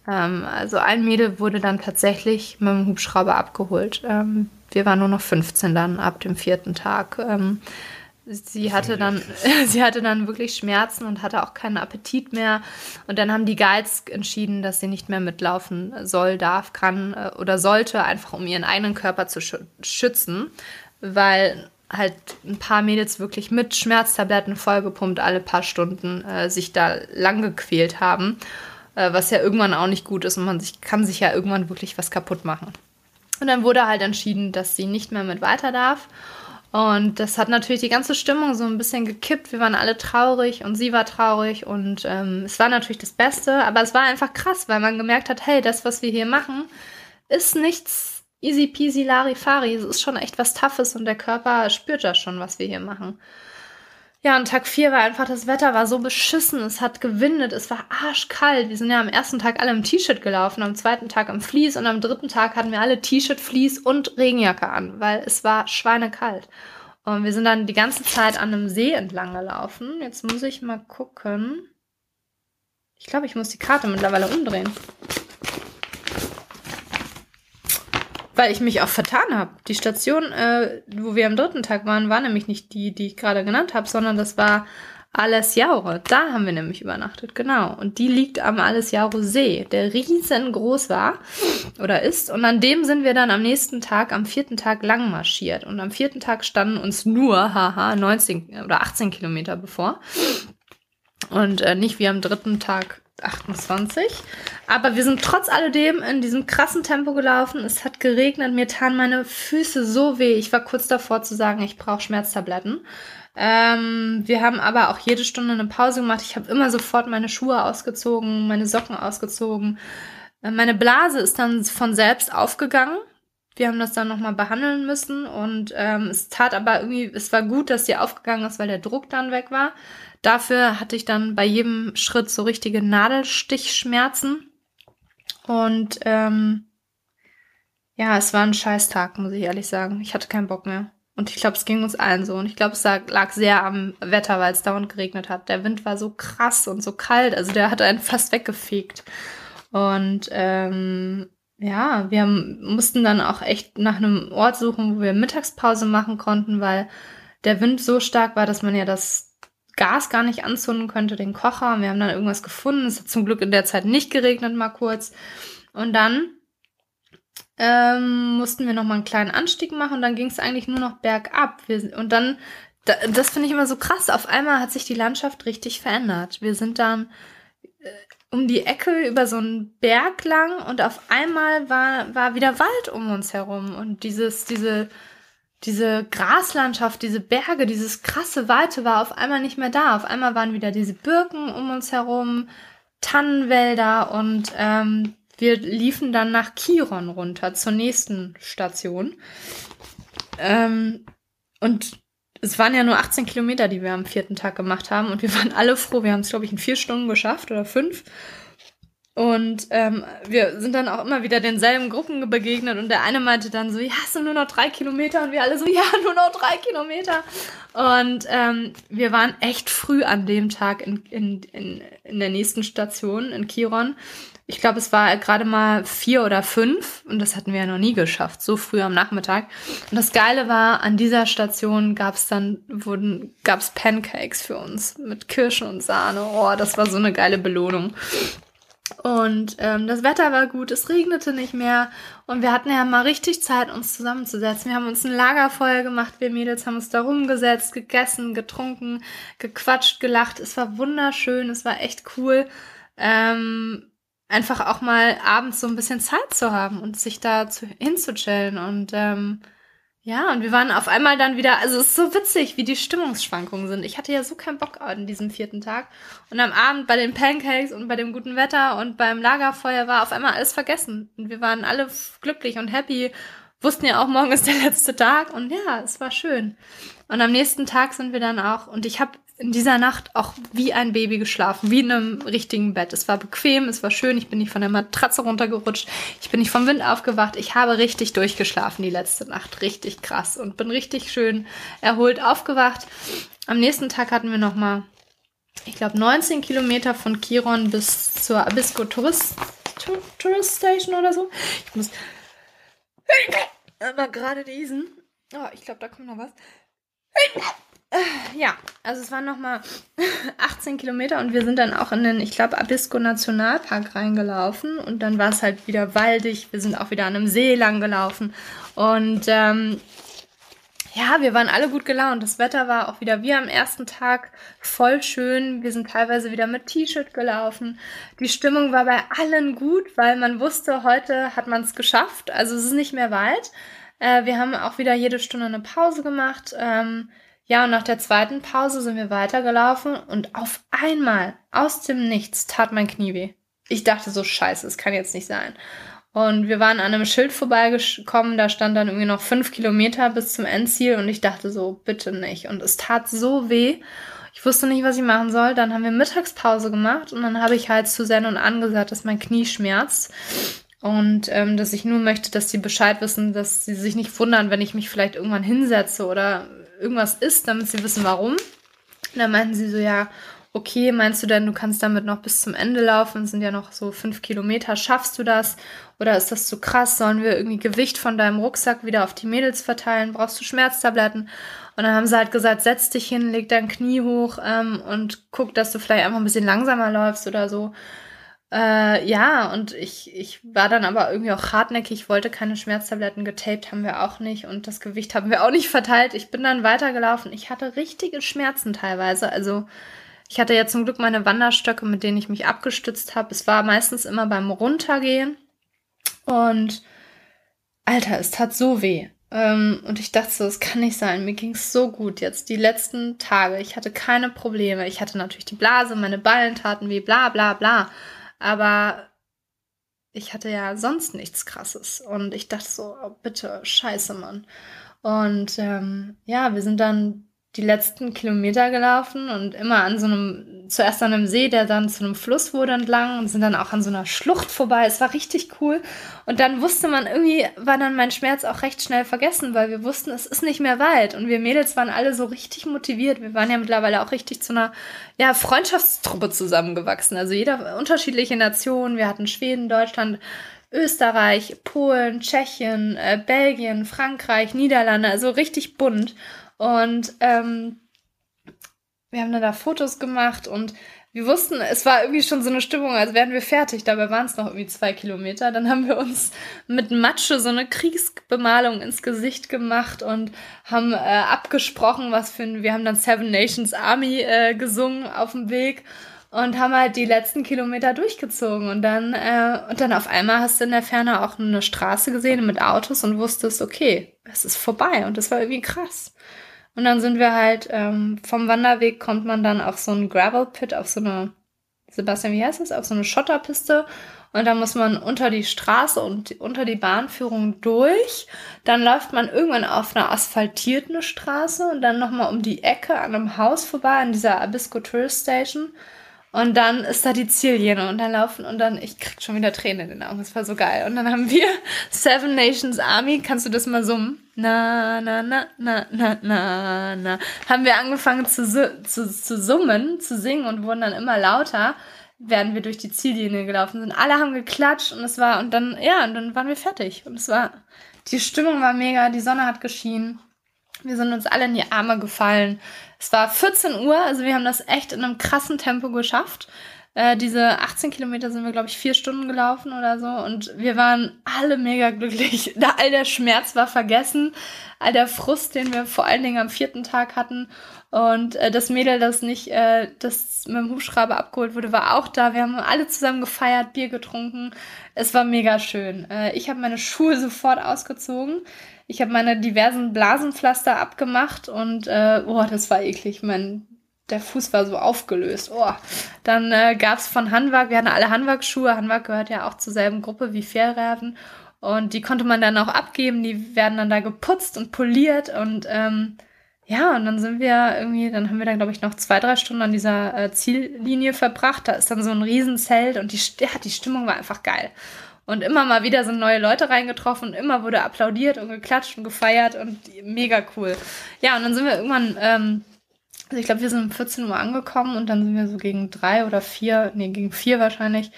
Ähm, also ein Mädel wurde dann tatsächlich mit dem Hubschrauber abgeholt. Ähm, wir waren nur noch 15 dann ab dem vierten Tag. Ähm, sie hatte dann, sie hatte dann wirklich Schmerzen und hatte auch keinen Appetit mehr. Und dann haben die Guides entschieden, dass sie nicht mehr mitlaufen soll, darf, kann äh, oder sollte, einfach um ihren eigenen Körper zu schützen, weil halt ein paar Mädels wirklich mit Schmerztabletten vollgepumpt alle paar Stunden äh, sich da lang gequält haben, äh, was ja irgendwann auch nicht gut ist und man sich, kann sich ja irgendwann wirklich was kaputt machen. Und dann wurde halt entschieden, dass sie nicht mehr mit weiter darf. Und das hat natürlich die ganze Stimmung so ein bisschen gekippt. Wir waren alle traurig und sie war traurig und ähm, es war natürlich das Beste, aber es war einfach krass, weil man gemerkt hat, hey, das, was wir hier machen, ist nichts easy peasy larifari. Es ist schon echt was Toughes und der Körper spürt das schon, was wir hier machen. Ja, und Tag 4 war einfach, das Wetter war so beschissen, es hat gewindet, es war arschkalt. Wir sind ja am ersten Tag alle im T-Shirt gelaufen, am zweiten Tag im Vlies und am dritten Tag hatten wir alle T-Shirt, Vlies und Regenjacke an, weil es war schweinekalt. Und wir sind dann die ganze Zeit an einem See entlang gelaufen. Jetzt muss ich mal gucken. Ich glaube, ich muss die Karte mittlerweile umdrehen. Weil ich mich auch vertan habe. Die Station, äh, wo wir am dritten Tag waren, war nämlich nicht die, die ich gerade genannt habe, sondern das war Alles Jaure. Da haben wir nämlich übernachtet, genau. Und die liegt am Alles Jaure See, der riesengroß war oder ist. Und an dem sind wir dann am nächsten Tag, am vierten Tag lang marschiert. Und am vierten Tag standen uns nur, haha, 19 oder 18 Kilometer bevor. Und äh, nicht wie am dritten Tag 28. Aber wir sind trotz alledem in diesem krassen Tempo gelaufen. Es hat geregnet, mir taten meine Füße so weh. Ich war kurz davor zu sagen, ich brauche Schmerztabletten. Ähm, wir haben aber auch jede Stunde eine Pause gemacht. Ich habe immer sofort meine Schuhe ausgezogen, meine Socken ausgezogen. Äh, meine Blase ist dann von selbst aufgegangen. Wir haben das dann nochmal behandeln müssen und ähm, es tat aber irgendwie, es war gut, dass sie aufgegangen ist, weil der Druck dann weg war. Dafür hatte ich dann bei jedem Schritt so richtige Nadelstichschmerzen. Und ähm, ja, es war ein Scheißtag, muss ich ehrlich sagen. Ich hatte keinen Bock mehr. Und ich glaube, es ging uns allen so. Und ich glaube, es lag sehr am Wetter, weil es dauernd geregnet hat. Der Wind war so krass und so kalt. Also der hat einen fast weggefegt. Und ähm, ja, wir mussten dann auch echt nach einem Ort suchen, wo wir Mittagspause machen konnten, weil der Wind so stark war, dass man ja das Gas gar nicht anzünden könnte, den Kocher. Wir haben dann irgendwas gefunden. Es hat zum Glück in der Zeit nicht geregnet, mal kurz. Und dann ähm, mussten wir noch mal einen kleinen Anstieg machen und dann ging es eigentlich nur noch bergab. Wir, und dann da, das finde ich immer so krass. Auf einmal hat sich die Landschaft richtig verändert. Wir sind dann äh, um die Ecke über so einen Berg lang und auf einmal war, war wieder Wald um uns herum und dieses, diese, diese Graslandschaft, diese Berge, dieses krasse Weite war auf einmal nicht mehr da. Auf einmal waren wieder diese Birken um uns herum, Tannenwälder und ähm, wir liefen dann nach Chiron runter zur nächsten Station. Ähm, und es waren ja nur 18 Kilometer, die wir am vierten Tag gemacht haben. Und wir waren alle froh. Wir haben es, glaube ich, in vier Stunden geschafft oder fünf. Und ähm, wir sind dann auch immer wieder denselben Gruppen begegnet und der eine meinte dann so, ja, es sind nur noch drei Kilometer und wir alle so, ja, nur noch drei Kilometer. Und ähm, wir waren echt früh an dem Tag in, in, in, in der nächsten Station in Chiron. Ich glaube, es war gerade mal vier oder fünf und das hatten wir ja noch nie geschafft, so früh am Nachmittag. Und das Geile war, an dieser Station gab es dann, wurden, gab es Pancakes für uns mit Kirschen und Sahne. Oh, das war so eine geile Belohnung. Und ähm, das Wetter war gut, es regnete nicht mehr und wir hatten ja mal richtig Zeit, uns zusammenzusetzen. Wir haben uns ein Lagerfeuer gemacht, wir Mädels haben uns da rumgesetzt, gegessen, getrunken, gequatscht, gelacht. Es war wunderschön, es war echt cool. Ähm, einfach auch mal abends so ein bisschen Zeit zu haben und sich da zu, hinzuchillen und ähm, ja, und wir waren auf einmal dann wieder, also es ist so witzig, wie die Stimmungsschwankungen sind. Ich hatte ja so keinen Bock an diesem vierten Tag. Und am Abend bei den Pancakes und bei dem guten Wetter und beim Lagerfeuer war auf einmal alles vergessen. Und wir waren alle glücklich und happy, wussten ja auch, morgen ist der letzte Tag. Und ja, es war schön. Und am nächsten Tag sind wir dann auch, und ich habe in dieser Nacht auch wie ein Baby geschlafen, wie in einem richtigen Bett. Es war bequem, es war schön, ich bin nicht von der Matratze runtergerutscht, ich bin nicht vom Wind aufgewacht, ich habe richtig durchgeschlafen die letzte Nacht, richtig krass und bin richtig schön erholt aufgewacht. Am nächsten Tag hatten wir noch mal, ich glaube, 19 Kilometer von Chiron bis zur Abisko Tourist, Tourist Station oder so. Ich muss aber gerade diesen. Oh, ich glaube, da kommt noch was. Ja, also es waren nochmal 18 Kilometer und wir sind dann auch in den, ich glaube, Abisko Nationalpark reingelaufen und dann war es halt wieder waldig. Wir sind auch wieder an einem See lang gelaufen und ähm, ja, wir waren alle gut gelaunt. Das Wetter war auch wieder wie am ersten Tag voll schön. Wir sind teilweise wieder mit T-Shirt gelaufen. Die Stimmung war bei allen gut, weil man wusste, heute hat man es geschafft. Also es ist nicht mehr weit. Äh, wir haben auch wieder jede Stunde eine Pause gemacht. Ähm, ja, und nach der zweiten Pause sind wir weitergelaufen und auf einmal aus dem Nichts tat mein Knie weh. Ich dachte so, scheiße, es kann jetzt nicht sein. Und wir waren an einem Schild vorbeigekommen, da stand dann irgendwie noch fünf Kilometer bis zum Endziel und ich dachte so, bitte nicht. Und es tat so weh. Ich wusste nicht, was ich machen soll. Dann haben wir Mittagspause gemacht und dann habe ich halt zu Zen und angesagt, dass mein Knie schmerzt. Und ähm, dass ich nur möchte, dass sie Bescheid wissen, dass sie sich nicht wundern, wenn ich mich vielleicht irgendwann hinsetze oder irgendwas ist, damit sie wissen, warum. Und dann meinten sie so, ja, okay, meinst du denn, du kannst damit noch bis zum Ende laufen? Es sind ja noch so fünf Kilometer. Schaffst du das? Oder ist das zu krass? Sollen wir irgendwie Gewicht von deinem Rucksack wieder auf die Mädels verteilen? Brauchst du Schmerztabletten? Und dann haben sie halt gesagt, setz dich hin, leg dein Knie hoch ähm, und guck, dass du vielleicht einfach ein bisschen langsamer läufst oder so. Äh, ja, und ich, ich war dann aber irgendwie auch hartnäckig, wollte keine Schmerztabletten, getaped haben wir auch nicht und das Gewicht haben wir auch nicht verteilt. Ich bin dann weitergelaufen. Ich hatte richtige Schmerzen teilweise. Also ich hatte ja zum Glück meine Wanderstöcke, mit denen ich mich abgestützt habe. Es war meistens immer beim Runtergehen. Und Alter, es tat so weh. Ähm, und ich dachte so, es kann nicht sein. Mir ging es so gut jetzt. Die letzten Tage. Ich hatte keine Probleme. Ich hatte natürlich die Blase, meine Ballen taten weh, bla bla bla. Aber ich hatte ja sonst nichts Krasses. Und ich dachte so, oh, bitte, scheiße, Mann. Und ähm, ja, wir sind dann die letzten Kilometer gelaufen und immer an so einem, zuerst an einem See, der dann zu einem Fluss wurde entlang und sind dann auch an so einer Schlucht vorbei. Es war richtig cool. Und dann wusste man, irgendwie war dann mein Schmerz auch recht schnell vergessen, weil wir wussten, es ist nicht mehr weit. Und wir Mädels waren alle so richtig motiviert. Wir waren ja mittlerweile auch richtig zu einer, ja, Freundschaftstruppe zusammengewachsen. Also jeder unterschiedliche Nationen. Wir hatten Schweden, Deutschland, Österreich, Polen, Tschechien, äh, Belgien, Frankreich, Niederlande, also richtig bunt. Und ähm, wir haben dann da Fotos gemacht und wir wussten, es war irgendwie schon so eine Stimmung, als wären wir fertig. Dabei waren es noch irgendwie zwei Kilometer. Dann haben wir uns mit Matsche so eine Kriegsbemalung ins Gesicht gemacht und haben äh, abgesprochen, was für ein, wir haben dann Seven Nations Army äh, gesungen auf dem Weg und haben halt die letzten Kilometer durchgezogen und dann äh, und dann auf einmal hast du in der Ferne auch eine Straße gesehen mit Autos und wusstest, okay, es ist vorbei und das war irgendwie krass. Und dann sind wir halt, ähm, vom Wanderweg kommt man dann auf so einen Gravel Pit, auf so eine, Sebastian, wie heißt das? Auf so eine Schotterpiste. Und dann muss man unter die Straße und unter die Bahnführung durch. Dann läuft man irgendwann auf einer asphaltierten Straße und dann nochmal um die Ecke an einem Haus vorbei, an dieser Abisko Tourist Station. Und dann ist da die Ziellinie und dann laufen und dann, ich krieg schon wieder Tränen in den Augen, das war so geil. Und dann haben wir Seven Nations Army, kannst du das mal summen? Na, na, na, na, na, na, na. Haben wir angefangen zu, zu, zu summen, zu singen und wurden dann immer lauter, während wir durch die Ziellinie gelaufen sind. Alle haben geklatscht und es war, und dann, ja, und dann waren wir fertig. Und es war, die Stimmung war mega, die Sonne hat geschienen. Wir sind uns alle in die Arme gefallen. Es war 14 Uhr, also wir haben das echt in einem krassen Tempo geschafft. Äh, diese 18 Kilometer sind wir, glaube ich, vier Stunden gelaufen oder so. Und wir waren alle mega glücklich. Da all der Schmerz war vergessen, all der Frust, den wir vor allen Dingen am vierten Tag hatten. Und äh, das Mädel, das nicht, äh, das mit dem Hubschrauber abgeholt wurde, war auch da. Wir haben alle zusammen gefeiert, Bier getrunken. Es war mega schön. Äh, ich habe meine Schuhe sofort ausgezogen. Ich habe meine diversen Blasenpflaster abgemacht und äh, oh, das war eklig. Mein der Fuß war so aufgelöst. Oh. Dann äh, gab es von Hanwag, wir hatten alle Hanwag-Schuhe. Hanwag gehört ja auch zur selben Gruppe wie Fährräden. Und die konnte man dann auch abgeben. Die werden dann da geputzt und poliert. Und ähm, ja, und dann sind wir irgendwie, dann haben wir dann, glaube ich, noch zwei, drei Stunden an dieser äh, Ziellinie verbracht. Da ist dann so ein Riesenzelt und die, ja, die Stimmung war einfach geil. Und immer mal wieder sind neue Leute reingetroffen und immer wurde applaudiert und geklatscht und gefeiert und mega cool. Ja, und dann sind wir irgendwann, ähm, also ich glaube, wir sind um 14 Uhr angekommen und dann sind wir so gegen drei oder vier, nee, gegen vier wahrscheinlich,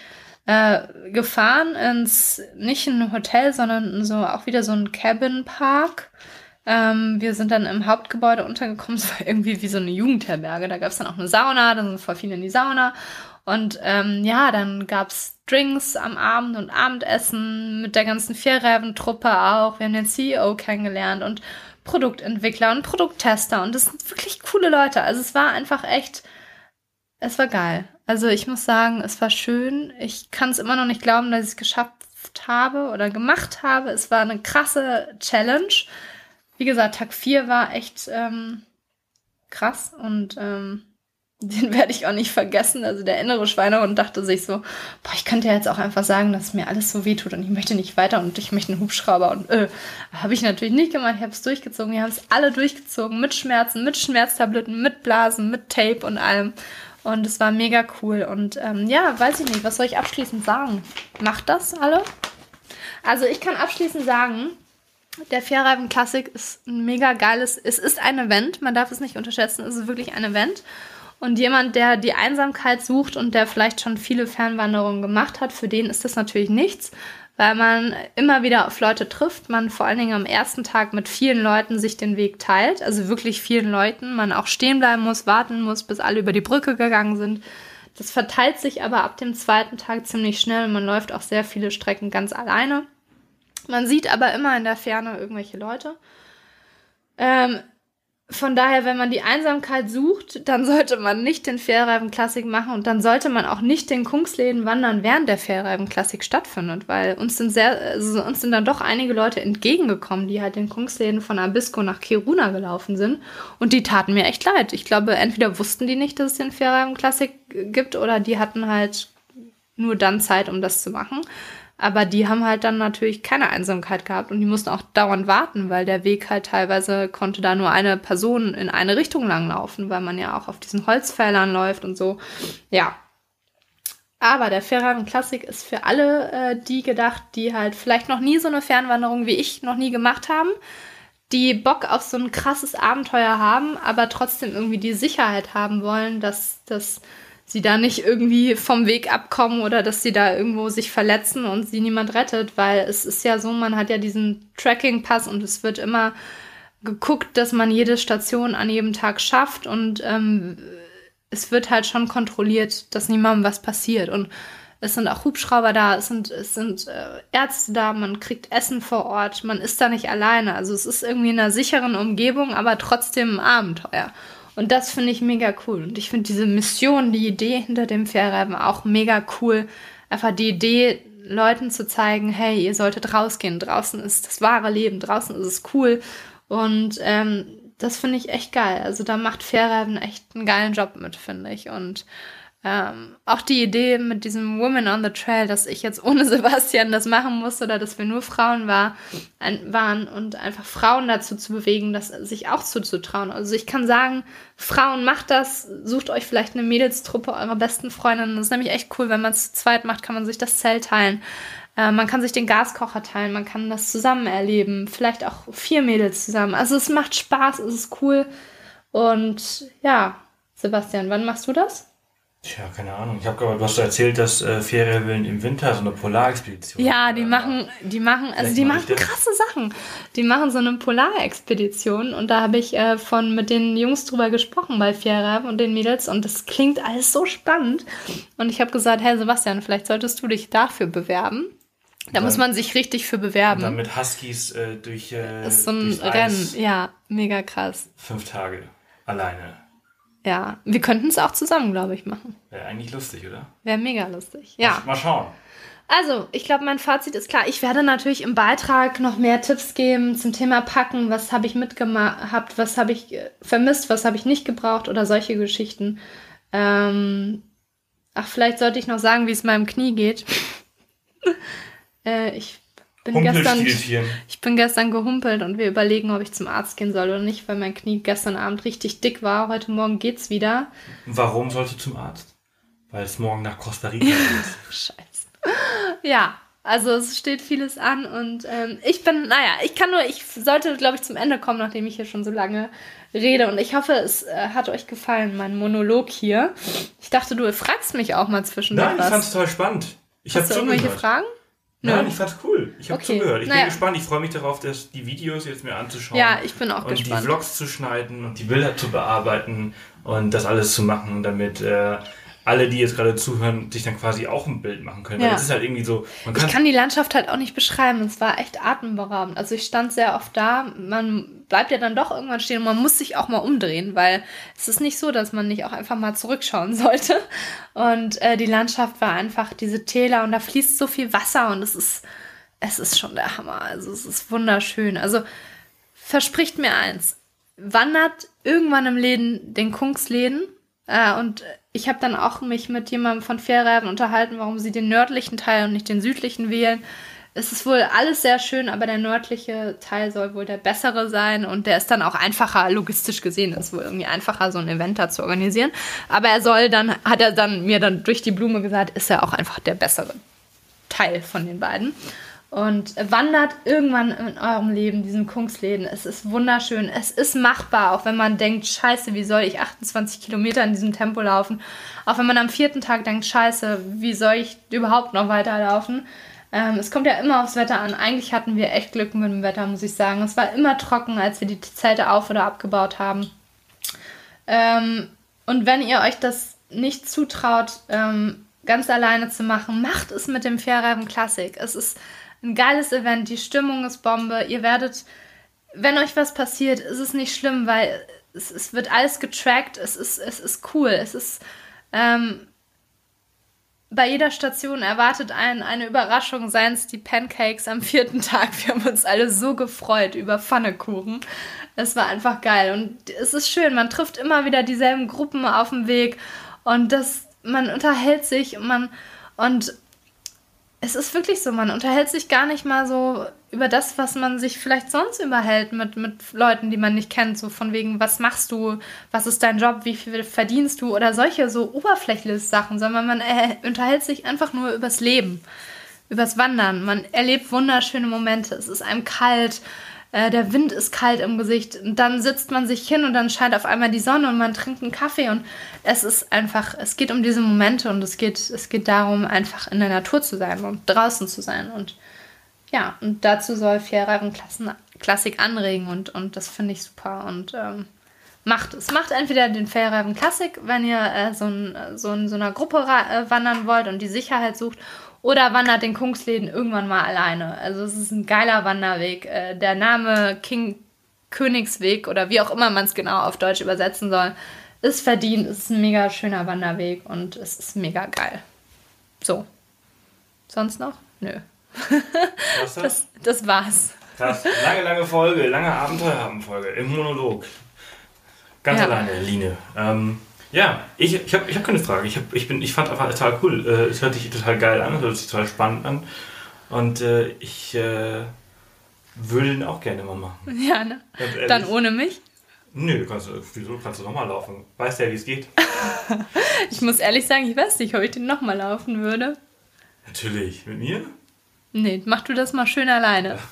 äh, gefahren ins, nicht ein Hotel, sondern so auch wieder so ein Cabin Park. Ähm, wir sind dann im Hauptgebäude untergekommen. Es war irgendwie wie so eine Jugendherberge. Da gab es dann auch eine Sauna, da sind voll viele in die Sauna. Und ähm, ja, dann gab's Drinks am Abend und Abendessen mit der ganzen Vierräven-Truppe auch. Wir haben den CEO kennengelernt und Produktentwickler und Produkttester. Und das sind wirklich coole Leute. Also es war einfach echt, es war geil. Also ich muss sagen, es war schön. Ich kann es immer noch nicht glauben, dass ich es geschafft habe oder gemacht habe. Es war eine krasse Challenge. Wie gesagt, Tag 4 war echt ähm, krass und ähm, den werde ich auch nicht vergessen. Also der innere Schweinehund dachte sich so, boah, ich könnte ja jetzt auch einfach sagen, dass mir alles so wehtut und ich möchte nicht weiter und ich möchte einen Hubschrauber und äh, habe ich natürlich nicht gemacht. Ich habe es durchgezogen. Wir haben es alle durchgezogen mit Schmerzen, mit Schmerztabletten, mit Blasen, mit Tape und allem. Und es war mega cool. Und ähm, ja, weiß ich nicht, was soll ich abschließend sagen? Macht das alle? Also ich kann abschließend sagen, der Fairreifen Classic ist ein mega geiles, es ist ein Event, man darf es nicht unterschätzen, es ist wirklich ein Event. Und jemand, der die Einsamkeit sucht und der vielleicht schon viele Fernwanderungen gemacht hat, für den ist das natürlich nichts, weil man immer wieder auf Leute trifft, man vor allen Dingen am ersten Tag mit vielen Leuten sich den Weg teilt, also wirklich vielen Leuten, man auch stehen bleiben muss, warten muss, bis alle über die Brücke gegangen sind. Das verteilt sich aber ab dem zweiten Tag ziemlich schnell und man läuft auch sehr viele Strecken ganz alleine. Man sieht aber immer in der Ferne irgendwelche Leute. Ähm, von daher, wenn man die Einsamkeit sucht, dann sollte man nicht den Fährreifen-Klassik machen und dann sollte man auch nicht den Kungsläden wandern, während der Fährreifen-Klassik stattfindet, weil uns sind sehr, also uns sind dann doch einige Leute entgegengekommen, die halt den Kungsläden von Abisko nach Kiruna gelaufen sind und die taten mir echt leid. Ich glaube, entweder wussten die nicht, dass es den Fährreifen-Klassik gibt oder die hatten halt nur dann Zeit, um das zu machen. Aber die haben halt dann natürlich keine Einsamkeit gehabt und die mussten auch dauernd warten, weil der Weg halt teilweise konnte da nur eine Person in eine Richtung lang laufen, weil man ja auch auf diesen Holzfällern läuft und so. Ja. Aber der Ferrari Classic ist für alle äh, die gedacht, die halt vielleicht noch nie so eine Fernwanderung wie ich noch nie gemacht haben, die Bock auf so ein krasses Abenteuer haben, aber trotzdem irgendwie die Sicherheit haben wollen, dass das sie da nicht irgendwie vom Weg abkommen oder dass sie da irgendwo sich verletzen und sie niemand rettet, weil es ist ja so, man hat ja diesen Tracking-Pass und es wird immer geguckt, dass man jede Station an jedem Tag schafft und ähm, es wird halt schon kontrolliert, dass niemandem was passiert. Und es sind auch Hubschrauber da, es sind, es sind äh, Ärzte da, man kriegt Essen vor Ort, man ist da nicht alleine. Also es ist irgendwie in einer sicheren Umgebung, aber trotzdem ein Abenteuer. Und das finde ich mega cool. Und ich finde diese Mission, die Idee hinter dem Fährreifen auch mega cool. Einfach die Idee, Leuten zu zeigen, hey, ihr solltet rausgehen. Draußen ist das wahre Leben, draußen ist es cool. Und ähm, das finde ich echt geil. Also da macht Fairhaven echt einen geilen Job mit, finde ich. Und ähm, auch die Idee mit diesem Woman on the Trail, dass ich jetzt ohne Sebastian das machen musste oder dass wir nur Frauen war, ein, waren und einfach Frauen dazu zu bewegen, das sich auch zuzutrauen. Also ich kann sagen, Frauen macht das, sucht euch vielleicht eine Mädelstruppe eurer besten Freundinnen. Das ist nämlich echt cool, wenn man es zu zweit macht, kann man sich das Zelt teilen. Äh, man kann sich den Gaskocher teilen, man kann das zusammen erleben, vielleicht auch vier Mädels zusammen. Also es macht Spaß, es ist cool. Und ja, Sebastian, wann machst du das? Tja, keine Ahnung. Ich habe gehört, du hast erzählt, dass äh, Ferienwillen im Winter so eine Polarexpedition. Ja, die machen, die machen, also Vielleicht die machen krasse Sachen. Die machen so eine Polarexpedition und da habe ich äh, von mit den Jungs drüber gesprochen bei Fiera und den Mädels und das klingt alles so spannend. Und ich habe gesagt, hey Sebastian, vielleicht solltest du dich dafür bewerben. Da muss man sich richtig für bewerben. Dann mit Huskies äh, durch. Äh, das ist so ein Rennen, ja, mega krass. Fünf Tage alleine. Ja, wir könnten es auch zusammen, glaube ich, machen. Wäre eigentlich lustig, oder? Wäre mega lustig, ja. Mal, schauen. Also, ich glaube, mein Fazit ist klar. Ich werde natürlich im Beitrag noch mehr Tipps geben zum Thema Packen. Was habe ich mitgemacht, was habe ich äh, vermisst, was habe ich nicht gebraucht oder solche Geschichten. Ähm, ach, vielleicht sollte ich noch sagen, wie es meinem Knie geht. äh, ich bin gestern, ich bin gestern gehumpelt und wir überlegen, ob ich zum Arzt gehen soll oder nicht, weil mein Knie gestern Abend richtig dick war. Heute Morgen geht's wieder. Warum sollte zum Arzt? Weil es morgen nach Costa Rica geht. Scheiße. Ja, also es steht vieles an und ähm, ich bin, naja, ich kann nur, ich sollte, glaube ich, zum Ende kommen, nachdem ich hier schon so lange rede und ich hoffe, es äh, hat euch gefallen, mein Monolog hier. Ich dachte, du fragst mich auch mal zwischendurch Nein, ich fand es total spannend. Ich Hast du irgendwelche Fragen? Nein, ich fand's cool. Ich habe okay. zugehört. Ich naja. bin gespannt. Ich freue mich darauf, dass die Videos jetzt mir anzuschauen. Ja, ich bin auch und gespannt. Und die Vlogs zu schneiden und die Bilder zu bearbeiten und das alles zu machen, damit äh, alle, die jetzt gerade zuhören, sich dann quasi auch ein Bild machen können. Ja. Weil das ist halt irgendwie so. Man kann ich kann die Landschaft halt auch nicht beschreiben. Es war echt atemberaubend. Also ich stand sehr oft da. Man bleibt ja dann doch irgendwann stehen und man muss sich auch mal umdrehen, weil es ist nicht so, dass man nicht auch einfach mal zurückschauen sollte. Und äh, die Landschaft war einfach diese Täler und da fließt so viel Wasser und es ist, es ist schon der Hammer. Also es ist wunderschön. Also verspricht mir eins. Wandert irgendwann im Läden den Kunksläden äh, und ich habe dann auch mich mit jemandem von Fairhaven unterhalten, warum sie den nördlichen Teil und nicht den südlichen wählen. Es ist wohl alles sehr schön, aber der nördliche Teil soll wohl der bessere sein und der ist dann auch einfacher, logistisch gesehen, ist wohl irgendwie einfacher, so ein Event da zu organisieren. Aber er soll dann, hat er dann mir dann durch die Blume gesagt, ist er auch einfach der bessere Teil von den beiden und wandert irgendwann in eurem Leben diesen Kunstläden. Es ist wunderschön. Es ist machbar, auch wenn man denkt, scheiße, wie soll ich 28 Kilometer in diesem Tempo laufen? Auch wenn man am vierten Tag denkt, scheiße, wie soll ich überhaupt noch weiterlaufen? Ähm, es kommt ja immer aufs Wetter an. Eigentlich hatten wir echt Glück mit dem Wetter, muss ich sagen. Es war immer trocken, als wir die Zelte auf- oder abgebaut haben. Ähm, und wenn ihr euch das nicht zutraut, ähm, ganz alleine zu machen, macht es mit dem Fairreifen Classic. Es ist ein geiles Event, die Stimmung ist Bombe. Ihr werdet, wenn euch was passiert, ist es nicht schlimm, weil es, es wird alles getrackt, es ist, es ist cool, es ist ähm, bei jeder Station erwartet einen eine Überraschung, seien es die Pancakes am vierten Tag. Wir haben uns alle so gefreut über Pfannekuchen. Es war einfach geil und es ist schön, man trifft immer wieder dieselben Gruppen auf dem Weg und das, man unterhält sich und man und es ist wirklich so, man unterhält sich gar nicht mal so über das, was man sich vielleicht sonst überhält mit, mit Leuten, die man nicht kennt. So von wegen, was machst du, was ist dein Job, wie viel verdienst du oder solche so oberflächliche Sachen, sondern man äh, unterhält sich einfach nur übers Leben, übers Wandern. Man erlebt wunderschöne Momente. Es ist einem kalt, äh, der Wind ist kalt im Gesicht. Und dann sitzt man sich hin und dann scheint auf einmal die Sonne und man trinkt einen Kaffee und es ist einfach, es geht um diese Momente und es geht, es geht darum, einfach in der Natur zu sein und draußen zu sein. Und ja, und dazu soll Fairreifen Klassik anregen und, und das finde ich super. Und ähm, macht es. Macht entweder den Fellreifen Classic, wenn ihr äh, so, in, so in so einer Gruppe äh, wandern wollt und die Sicherheit sucht. Oder wandert den Kungsläden irgendwann mal alleine. Also es ist ein geiler Wanderweg. Äh, der Name King Königsweg oder wie auch immer man es genau auf Deutsch übersetzen soll, ist verdient. Es ist ein mega schöner Wanderweg und es ist mega geil. So. Sonst noch? Nö. Was Das, das war's. Krass. Lange, lange Folge, lange Abenteuerhabenfolge im Monolog. Ganz Ja. alleine, Line. Ähm, ja, ich, ich habe ich hab keine Frage. Ich, hab, ich, bin, ich fand einfach total cool. Äh, es hört sich total geil an, es hört sich total spannend an. Und äh, ich äh, würde den auch gerne mal machen. Ja, ne? Dann ohne mich. Nö, kannst, du- wieso kannst du nochmal laufen? Weißt ja, wie es geht. Ich muss ehrlich sagen, ich weiß nicht, ob ich den nochmal laufen würde. Natürlich. Mit mir? Nee, mach du das mal schön alleine.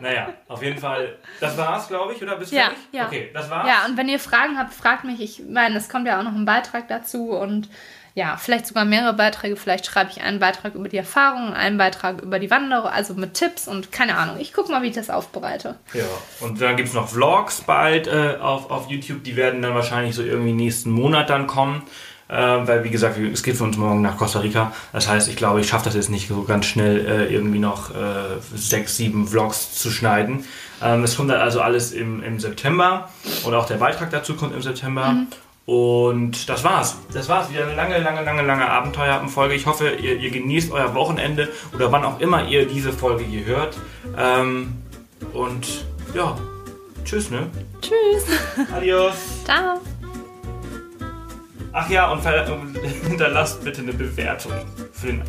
Naja, auf jeden Fall. Das war's, glaube ich, oder bist du Ja, fertig? ja. Okay, das war's. Ja, und wenn ihr Fragen habt, fragt mich. Ich meine, es kommt ja auch noch ein Beitrag dazu und ja, vielleicht sogar mehrere Beiträge. Vielleicht schreibe ich einen Beitrag über die Erfahrungen, einen Beitrag über die Wanderung, also mit Tipps und keine Ahnung. Ich gucke mal, wie ich das aufbereite. Ja, und dann gibt es noch Vlogs bald äh, auf, auf YouTube. Die werden dann wahrscheinlich so irgendwie nächsten Monat dann kommen. Äh, weil, wie gesagt, es geht für uns morgen nach Costa Rica. Das heißt, ich glaube, ich schaffe das jetzt nicht so ganz schnell, äh, irgendwie noch äh, sechs, sieben Vlogs zu schneiden. Ähm, es kommt dann also alles im, im September. Und auch der Beitrag dazu kommt im September. Und das war's. Das war's. Wieder eine lange, lange, lange, lange Abenteuerfolge. Ich hoffe, ihr, ihr genießt euer Wochenende oder wann auch immer ihr diese Folge hier hört. Ähm, und ja, tschüss, ne? Tschüss. Adios. Ciao. Ach ja, und hinterlasst bitte eine Bewertung für den,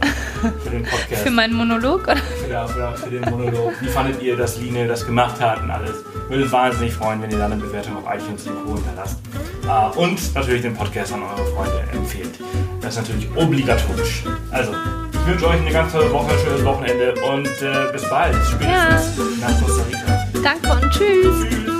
für den Podcast. Für meinen Monolog oder? ja, für, für den Monolog. Wie fandet ihr, dass Line das gemacht hat und alles? Würde uns wahnsinnig freuen, wenn ihr da eine Bewertung auf iTunes und Co. hinterlasst. Ah, und natürlich den Podcast an eure Freunde empfehlt. Das ist natürlich obligatorisch. Also, ich wünsche euch eine ganz tolle Woche, ein schönes Wochenende und äh, bis bald. Spätestens nach Costa Rica. Danke und tschüss. Tschüss.